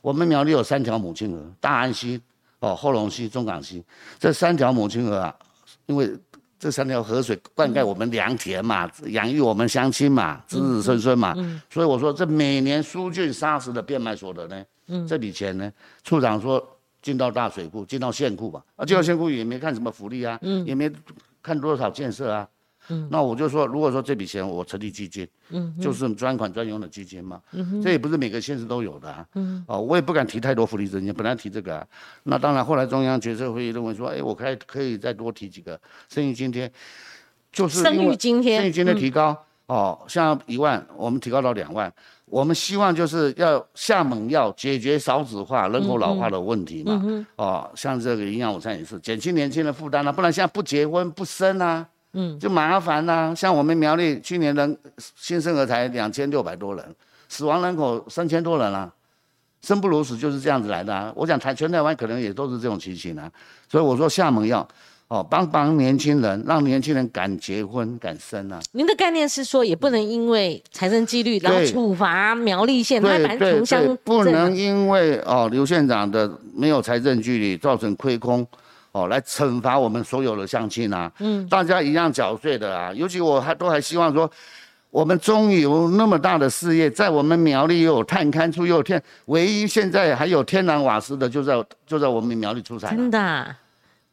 我们苗栗有三条母亲河，大安溪、哦后龙溪、中港溪，这三条母亲河啊，因为这三条河水灌溉我们良田嘛，养育我们乡亲嘛，子子孙孙嘛，所以我说这每年疏浚砂石的变卖所得呢，这笔钱呢，处长说进到大水库，进到县库吧，啊，进到县库也没看什么福利啊，也没看多少建设啊。那我就说，如果说这笔钱我成立基金，嗯，就是专款专用的基金嘛，嗯这也不是每个县市都有的啊，嗯，哦，我也不敢提太多福利增金，本来提这个，那当然后来中央决策会议认为说，哎，我可以可以再多提几个生育津贴，就是生育津贴，生育津贴提高，哦，像一万，我们提高到两万，我们希望就是要下猛药解决少子化、人口老化的问题嘛，嗯哦，像这个营养午餐也是减轻年轻人负担啊，不然现在不结婚不生啊。嗯，就麻烦啦。像我们苗栗去年的新生儿才两千六百多人，死亡人口三千多人啦，生不如死就是这样子来的啊。我想台全台湾可能也都是这种情形啊。所以我说厦门要哦帮帮年轻人，让年轻人敢结婚敢生啊。您的概念是说，也不能因为财政纪律然后处罚苗栗县，对对对，不能因为哦刘县长的没有财政纪律造成亏空。哦，来惩罚我们所有的乡亲啊！嗯，大家一样缴税的啊。尤其我还都还希望说，我们中油那么大的事业，在我们苗栗又有探勘处又有天，唯一现在还有天然瓦斯的，就在就在我们苗栗出产。真的。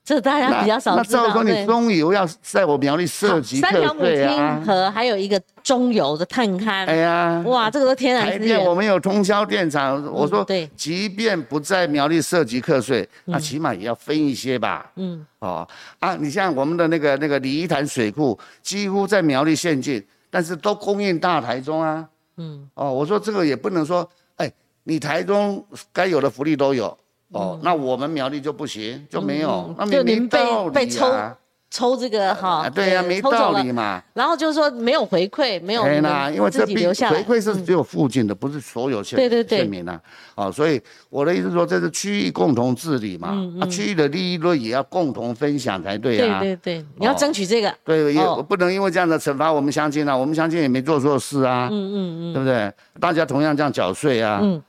这大家比较少知道。那照说你中油要在我苗栗设计三条母亲河，还有一个中油的探勘。哎呀，哇，这个都天然资源。我们有通宵电厂，我说，对，即便不在苗栗涉及课税，那起码也要分一些吧。嗯，哦，啊，你像我们的那个那个李一潭水库，几乎在苗栗县境，但是都供应大台中啊。嗯，哦，我说这个也不能说，哎，你台中该有的福利都有。哦，那我们苗栗就不行，就没有，那没没道理啊！抽这个哈，对呀，没道理嘛。然后就是说没有回馈，没有对啦，因为这笔回馈是只有附近的，不是所有县对对对县民啊。哦，所以我的意思说，这是区域共同治理嘛，啊，区域的利益论也要共同分享才对啊。对对对，你要争取这个。对，也不能因为这样的惩罚我们乡亲啊，我们乡亲也没做错事啊。嗯嗯嗯，对不对？大家同样这样缴税啊。嗯。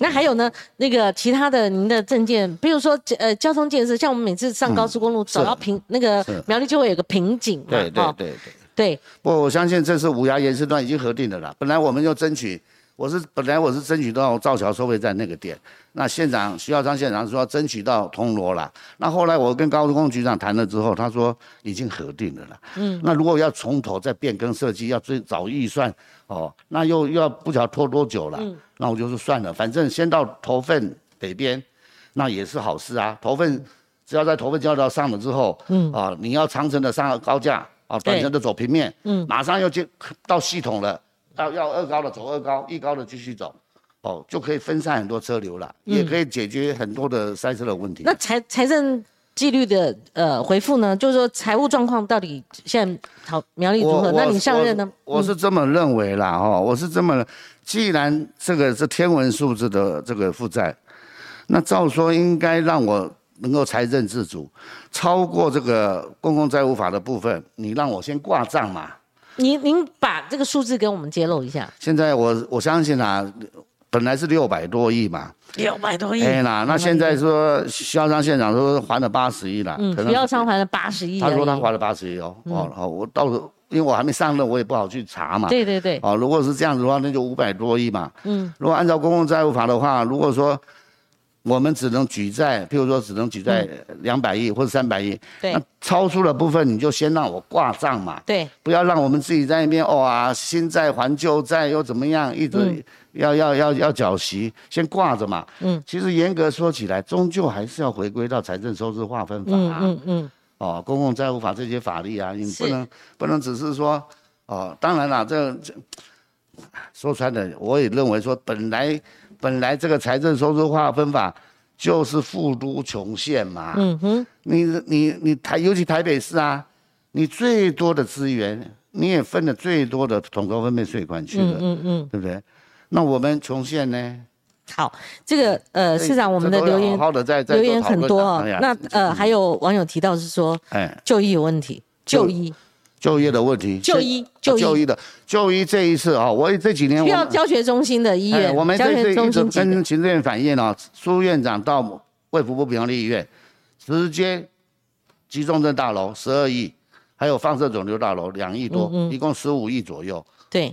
那还有呢？那个其他的您的证件，比如说呃交通建设，像我们每次上高速公路走到瓶那个苗栗就会有个瓶颈嘛，对对对对对。不，我相信这是五牙延伸段已经核定的了。本来我们就争取，我是本来我是争取到造桥收费站那个点。那县长徐耀昌县长说争取到铜锣了。那后来我跟高速公路局长谈了之后，他说已经核定了啦。嗯。那如果要从头再变更设计，要最早预算哦，那又又要不晓得拖多久了。嗯。那我就说算了，反正先到头份北边，那也是好事啊。头份只要在头份交流道上了之后，嗯啊，你要长城的上高架啊，短程的走平面，嗯，马上又接到系统了，要要二高的走二高，一高的继续走，哦，就可以分散很多车流了，也可以解决很多的塞车的问题。那财财政纪律的呃回复呢，就是说财务状况到底现在好苗栗如何？那你上任呢？我是这么认为啦，哈，我是这么。既然这个是天文数字的这个负债，那照说应该让我能够财政自主，超过这个公共债务法的部分，你让我先挂账嘛。您您把这个数字给我们揭露一下。现在我我相信啊，本来是六百多亿嘛，六百多亿。哎那那现在说徐耀昌县长说还了八十亿了，嗯，徐耀昌还了八十亿。他说他还了八十亿哦，哦哦，我到时候。因为我还没上任，我也不好去查嘛。对对对。哦，如果是这样子的话，那就五百多亿嘛。嗯。如果按照公共债务法的话，如果说我们只能举债，譬如说只能举债两百亿或者三百亿，对。那超出的部分你就先让我挂账嘛。对。不要让我们自己在那边哦啊，新债还旧债又怎么样，一直要要要要缴息，先挂着嘛。嗯。其实严格说起来，终究还是要回归到财政收支划分法。嗯嗯嗯。哦，公共债务法这些法律啊，你不能不能只是说，哦，当然了，这这说穿了，我也认为说，本来本来这个财政收支划分法就是富都穷县嘛。嗯哼，你你你台，尤其台北市啊，你最多的资源，你也分了最多的统筹分配税款去了。嗯嗯嗯，对不对？那我们穷县呢？好，这个呃，市长，我们的留言留言很多哦。那呃，还有网友提到是说，哎，就医有问题，就医，就业的问题，就医就医。就医的就医这一次啊，我这几年我需要教学中心的医院，哎我们教学这次一直中心跟行政院反映啊，苏院长到卫福部苗栗医院，直接急重症大楼十二亿，还有放射肿瘤大楼两亿多，嗯一共十五亿左右，对，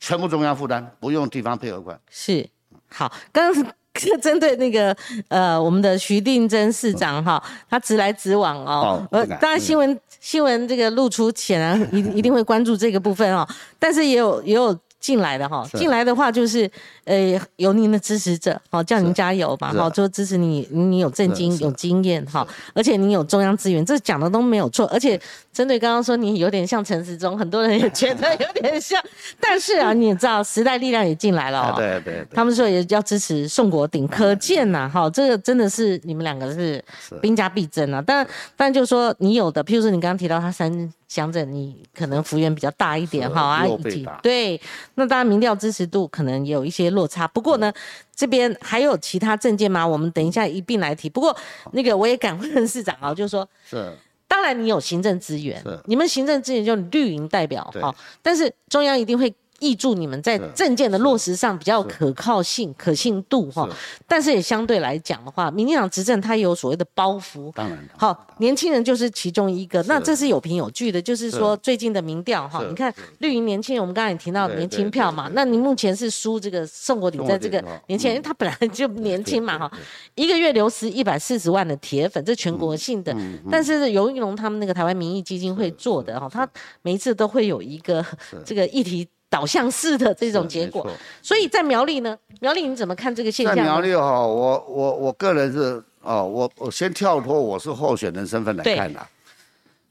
全部中央负担，不用地方配合款。是。好，刚刚是 针对那个呃，我们的徐定真市长哈，他直来直往哦哦，呃当然新闻新闻这个露出，显然一一定会关注这个部分哦，但是也有也有。进来的哈，进来的话就是，呃，有您的支持者，好叫您加油嘛，是。哈，就支持你，你有正经有经验哈，而且你有中央资源，这讲的都没有错。而且针对刚刚说你有点像陈时中，很多人也觉得有点像，但是啊，你也知道时代力量也进来了、对对对，他们说也要支持宋国鼎，可见呐、哈，这个真的是你们两个是是。兵家必争啊。但但就是说你有的，譬如说你刚刚提到他三乡镇，你可能幅员比较大一点是哈啊，右以及对，那当然民调支持度可能也有一些落差。不过呢，这边还有其他证件吗？我们等一下一并来提。不过那个我也敢问市长啊，就是说。是当然，你有行政资源，你们行政资源就绿营代表哈，但是中央一定会挹注你们在是政见的落实上比较可靠性、可信度哈。但是也相对来讲的话，民进党执政它也有所谓的包袱。当然好，年轻人就是其中一个，那这是有凭有据的，就是说最近的民调哈，你看绿营年轻人，我们刚才也提到年轻票嘛，那你目前是输这个宋国鼎在这个年轻人，因嗯为他本来就年轻嘛哈。一个月流失一百四十万的铁粉，这全国性嗯的。但是尤玉龙他们那个台湾民意基金会做的哈，他每一次都会有一个这个议题导向式的这种结果。所以在苗栗呢，苗栗你怎么看这个现象在？苗栗哈，我我我个人是哦，我我先跳脱我是候选人身份来看啦。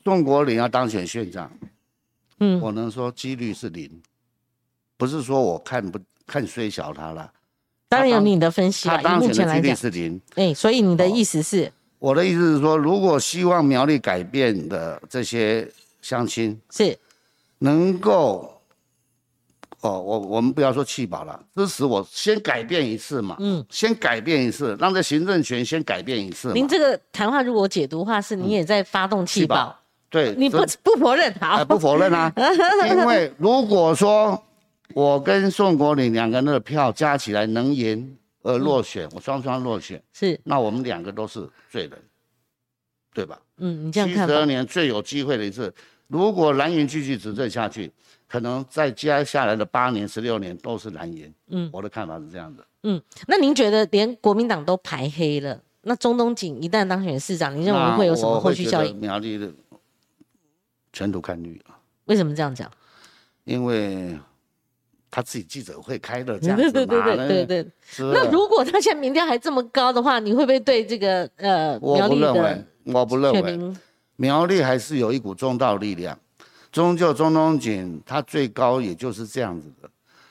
宋国林要当选县长，嗯，我能说几率是零，不是说我看不看衰小他了，当然有你的分析了，他当目选的几率前来讲，是零。哎，所以你的意思是我的意思是说，如果希望苗栗改变的这些乡亲是能够，哦，我我们不要说弃保了，支持我先改变一次嘛，嗯，先改变一次，让这行政权先改变一次。您这个谈话如果解读的话，是你也在发动弃保保，对，你不不否认好哎，不否认啊，因为如果说我跟宋国鼎两个人的票加起来能赢而落选，我双双落选，是那我们两个都是罪人，对吧？嗯，你这样七十二，年最有机会的一次，如果蓝营继续执政下去，可能在接下来的八年、十六年都是蓝营。嗯，我的看法是这样的。嗯，那您觉得连国民党都排黑了，那中东锦一旦当选市长，您认为会有什么后续效应？苗栗的全图看绿啊，为什么这样讲？因为他自己记者会开了这样子对对对，对对对。是那如果他现在民调还这么高的话，你会不会对这个呃我苗栗的不认为，我不认为，苗栗还是有一股中道力量。终究中东锦它最高也就是这样子的，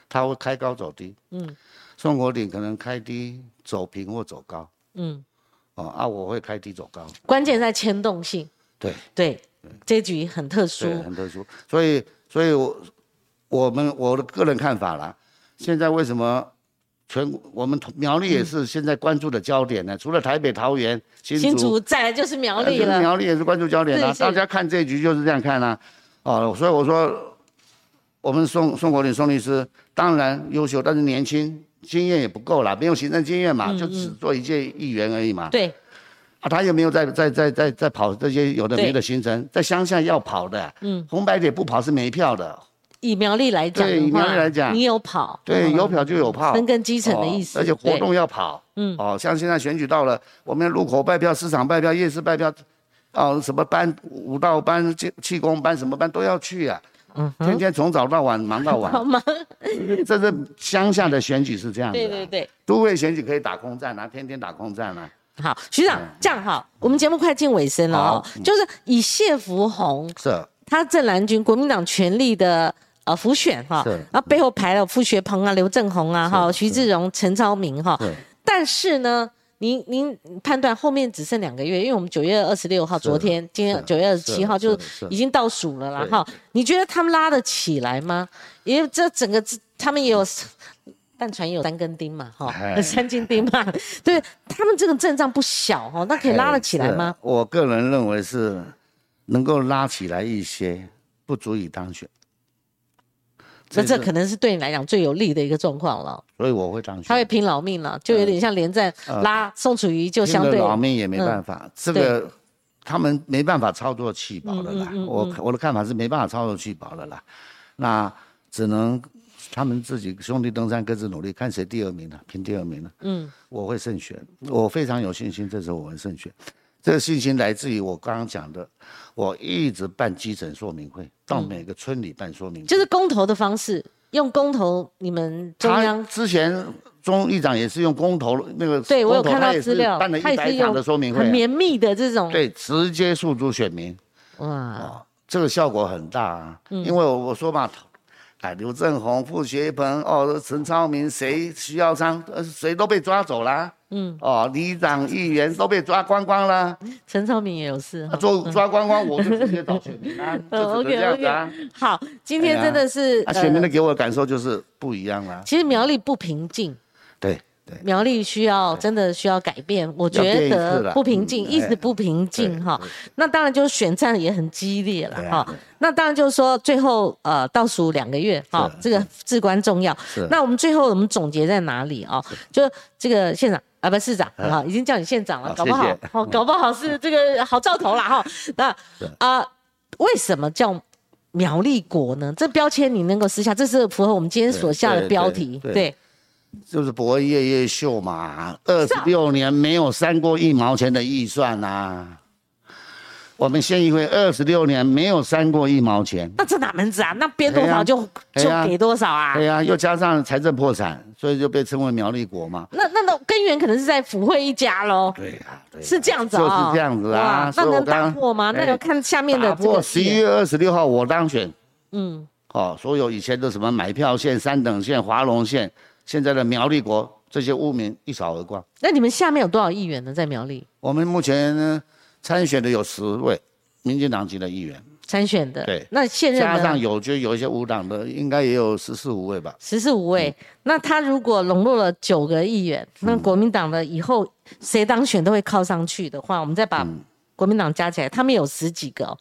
它会开高走低。嗯。宋国鼎可能开低走平或走高。嗯，哦啊，我会开低走高，关键在牵动性，对。对，这局很特殊，，很特殊，所以所以我我们我的个人看法啦，现在为什么全我们苗栗也是现在关注的焦点呢？除了台北、桃园、新竹，再来就是苗栗了，呃苗栗也是关注焦点啊，大家看这一局就是这样看啊，哦，所以我说我们宋宋国林宋律师当然优秀，但是年轻。经验也不够啦，没有行政经验嗯嘛，就只做一届议员而已嘛。对，啊，他有没有在在在在在跑这些有的没的行程？在乡下要跑的，嗯，红白铁不跑是没票的。以苗栗来讲对以苗栗来讲你有跑，对，嗯有票就有炮，深耕基层的意思哦而且活动要跑，嗯哦，像现在选举到了，我们路口拜票、市场拜票、夜市拜票，哦，什么班、舞蹈班、气气功班，什么班都要去啊。嗯天天从早到晚忙到晚，好 忙？这是乡下的选举是这样的、啊。对对对。都会选举可以打空战啊，天天打空战啊。好，局长，这样哈，我们节目快进尾声了哦，就是以谢福洪是，他正蓝军国民党全力的呃辅选哈是，然后背后排了傅学鹏啊、刘正宏啊、哈、徐志荣、陈超明哈，对，但是呢。您您判断后面只剩两个月，因为我们九月二十六号，昨天今天是九月二十七号就已经倒数了啦对哈。你觉得他们拉得起来吗？因为这整个他们也有但船也有三根钉嘛哈，哎三斤钉嘛，对他们这个阵仗不小哈，那可以拉得起来吗？我个人认为是能够拉起来一些，不足以当选。那这是可能是对你来讲最有利的一个状况了。所以我会当选。他会拼老命了，就有点像连战呃拉宋楚瑜，就相对嗯老命也没办法，这个他们没办法操作弃保的啦。我我的看法是没办法操作弃保的啦，那只能他们自己兄弟登山各自努力，看谁第二名了，拼第二名了。嗯，我会胜选，我非常有信心，这次我会胜选。这个信心来自于我刚刚讲的，我一直办基层说明会，到每个村里办说明会。就是公投的方式，用公投，你们中央之前钟议长也是用公投那个，对我有看到资料，办了一百场的说明会很啊、绵密的这种，对，直接诉诸选民。哇，哦，这个效果很大啊，嗯。因为我我说嘛，哎，刘正宏、傅学鹏，哦，陈超明，谁徐耀昌，呃，谁都被抓走啦。嗯，哦，里长、议员都被抓光光了，陈超明也有事哈。啊做抓光光，我就直接找选民啊，就只能这样子啊。好，今天真的是啊，选民呃的给我的感受就是不一样啦。其实苗栗不平静，对对，苗栗需要真的需要改变，我觉得不平静，嗯一直不平静哈。那当然就是选战也很激烈了哈。那当然就是说最后呃倒数两个月哈，这个至关重要。那我们最后我们总结在哪里啊？就这个县长。啊，不，市长啊，已经叫你县长了，搞不好哦，搞不好是这个好兆头了哈。那啊，为什么叫苗栗国呢？这标签你能够撕下，这是符合我们今天所下的标题，对对。就是博夜夜秀嘛，二十六年没有删过一毛钱的预算呐、我们县议会二十六年没有删过一毛钱，那这哪门子啊？那编多少就、就给多少啊？对呀、又加上财政破产，所以就被称为苗栗国嘛。那那那根源可能是在府会一家喽，对呀、对呀是这样子就是啊、这样子啊。那能打刚破吗？那哎要看下面的十一月二十六号我当选，嗯，哦，所有以前的什么买票线、三等线、华龙线，现在的苗栗国这些污名一扫而光。那你们下面有多少议员呢？在苗栗我们目前呢参选的有十位民进党籍的议员。参选的，对那现任加上？有就有一些无党的，应该也有十四五位吧。十四五位。嗯那他如果笼络了九个议员，那国民党的以后谁当选都会靠上去的话，我们再把嗯国民党加起来，他们有十几个、哦，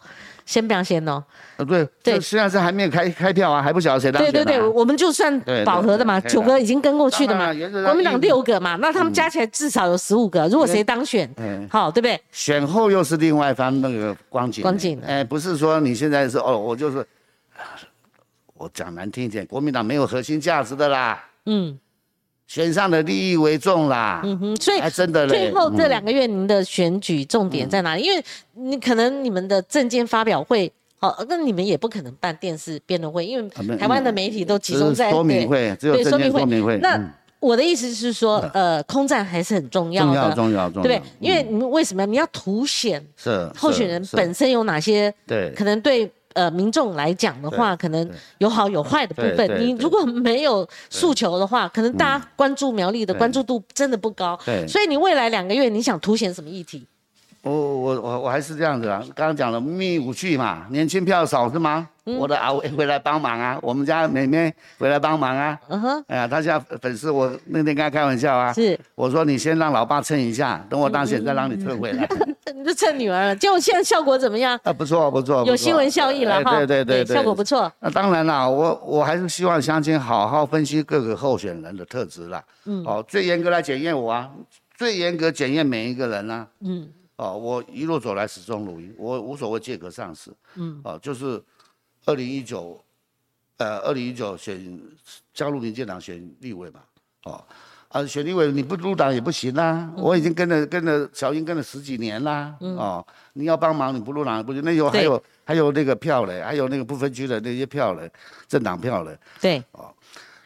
先不要先哦。呃，对，对实际上是还没有开开票啊，还不晓得谁当选、啊。对对对，我们就算饱和的嘛，九个已经跟过去的嘛国民党六个嘛，那他们加起来至少有十五个。如果谁当选，嗯，好，对不对？选后又是另外一番那个光景。光景哎，不是说你现在是哦，我就是，我讲难听一点，国民党没有核心价值的啦，嗯选上的利益为重啦。嗯哼，所以还真的。最后这嗯两个月您的选举重点在哪里？因为你可能你们的政见发表会。好，那你们也不可能办电视辩论会，因为台湾的媒体都集中在说明对会，只有说明会。那嗯我的意思是说，呃，空战还是很重要重要，重要重要，对不对？因为嗯你们为什么你要凸显是候选人本身有哪些对可能对呃民众来讲的话，可能有好有坏的部分。你如果没有诉求的话，可能大家关注苗栗的对关注度真的不高。对所以你未来两个月你想凸显什么议题？我我我我还是这样子啊，刚刚讲了秘密武器嘛，年轻票少是吗？嗯我的阿伟回来帮忙啊，我们家妹妹回来帮忙啊。嗯哼，哎呀，他现在粉丝，我那天跟他开玩笑啊，是，我说你先让老爸蹭一下，等我当选再让你退回来。你就蹭女儿了。结果现在效果怎么样？啊，不错不错，有新闻效益了哎哈。对对对对，效果不错。那当然啦，我我还是希望乡亲好好分析各个候选人的特质啦。嗯，哦，最严格来检验我啊，最严格检验每一个人啦、嗯哦，我一路走来始终如一，我无所谓借壳上市。嗯，哦，就是二零一九，呃，二零一九选加入民进党选立委嘛。哦，啊，选立委你不入党也不行啦、嗯我已经跟了跟了小英跟了十几年啦。哦，你要帮忙你不入党不行，那有还有还有那个票嘞，还有那个不分区的那些票嘞，政党票嘞。对，哦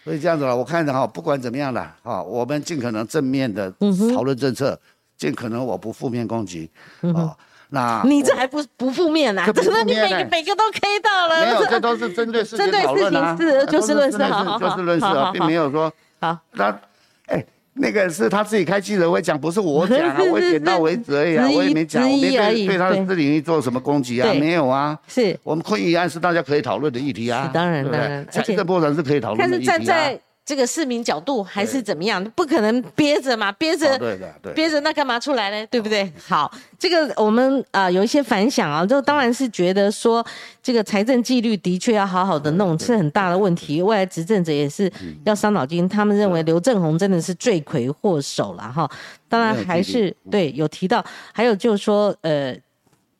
所以这样子了，我看着哈，不管怎么样啦，哈，我们尽可能正面的嗯讨论政策，尽可能我不负面攻击。哦，那你这还不不负面啊？真的，你每个每个都 K 到了。没有，这这都是针对事针对情讨论啊，事情是啊就事论事好好就事论事啊，并没有说好，他，哎，那个是他自己开记者会讲，不是我讲啊 我点到为止而已啊，我也没讲，我没对对他的对。私领域做什么攻击啊，没有啊。是。我们昆议案是大家可以讨论的议题啊，是当然对不对？当然财政破产是可以讨论的议题啊。站在这个市民角度还是怎么样，不可能憋着嘛，憋着。对的，对。憋着那干嘛出来呢？对不对？好，这个我们啊有一些反响啊，就当然是觉得说这个财政纪律的确要好好的弄，是很大的问题。未来执政者也是要伤脑筋。他们认为刘正宏真的是罪魁祸首了哈。当然还是对有提到，还有就是说呃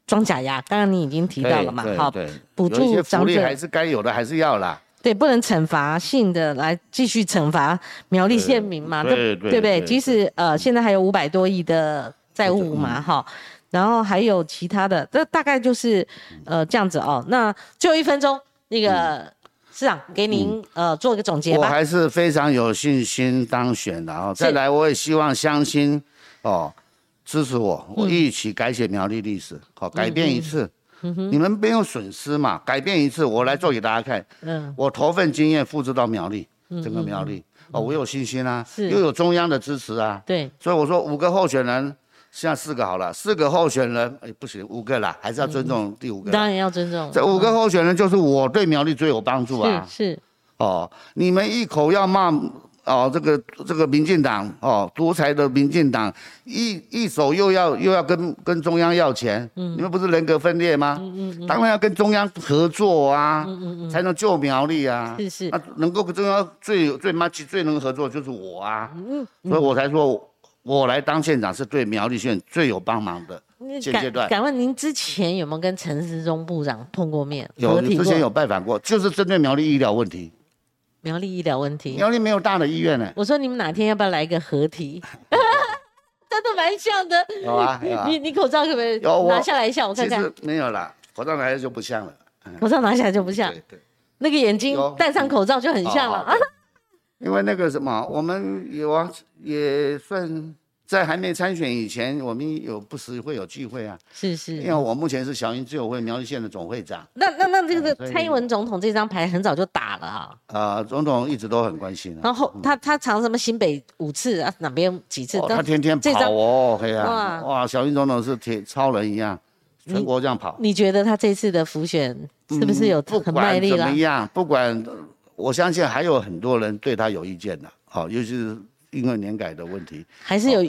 装假牙，刚刚你已经提到了嘛，好，补助长者还是该有的还是要啦。对，不能惩罚性的来继续惩罚苗栗县民嘛？对对不对？即使呃，现在还有五百多亿的债务嘛，哈，然后还有其他的，这大概就是呃这样子哦。那最后一分钟，那个市长给您呃做一个总结吧。我还是非常有信心当选的哦！再来，我也希望乡亲哦支持我，我一起改写苗栗历史，好改变一次。你们没有损失嘛？改变一次，我来做给大家看。嗯，我投份经验复制到苗栗，整个苗栗哦，我有信心啊，又有中央的支持啊。对，所以我说五个候选人，现在四个好了，四个候选人，哎，不行，五个啦，还是要尊重第五个。当然要尊重。这五个候选人就是我对苗栗最有帮助啊。是是。哦，你们一口要骂。哦，这个这个民进党哦，独裁的民进党，一一手又要又要跟跟中央要钱，嗯，你们不是人格分裂吗？嗯嗯嗯，当然要跟中央合作啊，嗯嗯嗯，才能救苗栗啊，是是，那能够跟中央最最 much 最能合作就是我啊，嗯，所以我才说我来当县长是对苗栗县最有帮忙的现阶段。敢问您之前有没有跟陈时中部长碰过面？有，之前有拜访过，就是针对苗栗医疗问题。苗栗医疗问题，苗栗没有大的医院呢。我说你们哪天要不要来一个合体？真的蛮像的。有啊，你你口罩可不可以拿下来一下？我看看。没有啦，口罩拿下来就不像了。口罩拿下来就不像。对对。那个眼睛戴上口罩就很像了。因为那个什么，我们有啊，也算。在还没参选以前，我们有不时会有聚会啊。是是，因为我目前是小英自由会苗栗县的总会长。那那那这个蔡英文总统这张牌很早就打了啊。啊，总统一直都很关心。然后他他常什么新北五次啊，哪边几次？他天天跑哦，嘿啊，哇，小英总统是铁超人一样，全国这样跑。你觉得他这次的浮选是不是有很卖力了？怎么样？不管，我相信还有很多人对他有意见的。好，尤其是因为年改的问题，还是有。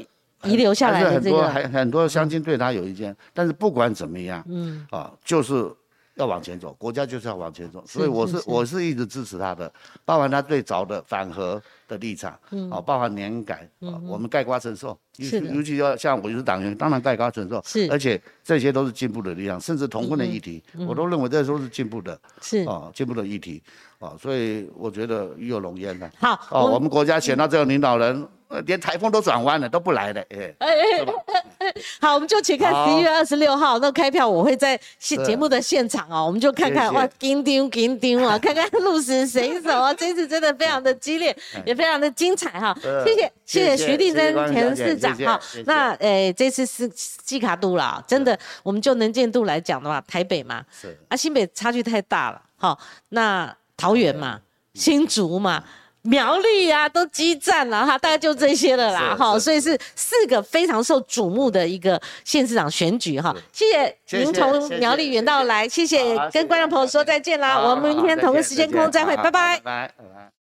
遗留下来的这个，还很多乡亲对他有意见，但是不管怎么样，嗯。啊，就是要往前走，国家就是要往前走，所以我是我是一直支持他的，包含他最早的反核的立场，嗯，啊，包含年改，啊，我们盖瓜承受，尤尤其要像我就是党员，当然盖瓜承受，是，而且这些都是进步的力量，甚至同婚的议题，我都认为这都是进步的，是。啊，进步的议题，啊，所以我觉得与有龙焉的。好，哦，我们国家选到这个领导人。连台风都转弯了，都不来了，哎，好，我们就请看十一月二十六号那开票，我会在现节目的现场哦，我们就看看哇，叮叮叮叮啊，看看鹿死谁手啊，这次真的非常的激烈，也非常的精彩哈，谢谢谢谢徐立珍前市长哈，那诶这次是季卡度了，真的我们就能见度来讲的话，台北嘛，是。啊新北差距太大了，好，那桃园嘛，新竹嘛。苗栗啊，都激战了哈，大概就这些了啦哈，所以是四个非常受瞩目的一个县市长选举哈。谢谢您从苗栗远道来，谢谢跟观众朋友说再见啦，我们明天同个时间空再会，拜拜。拜拜。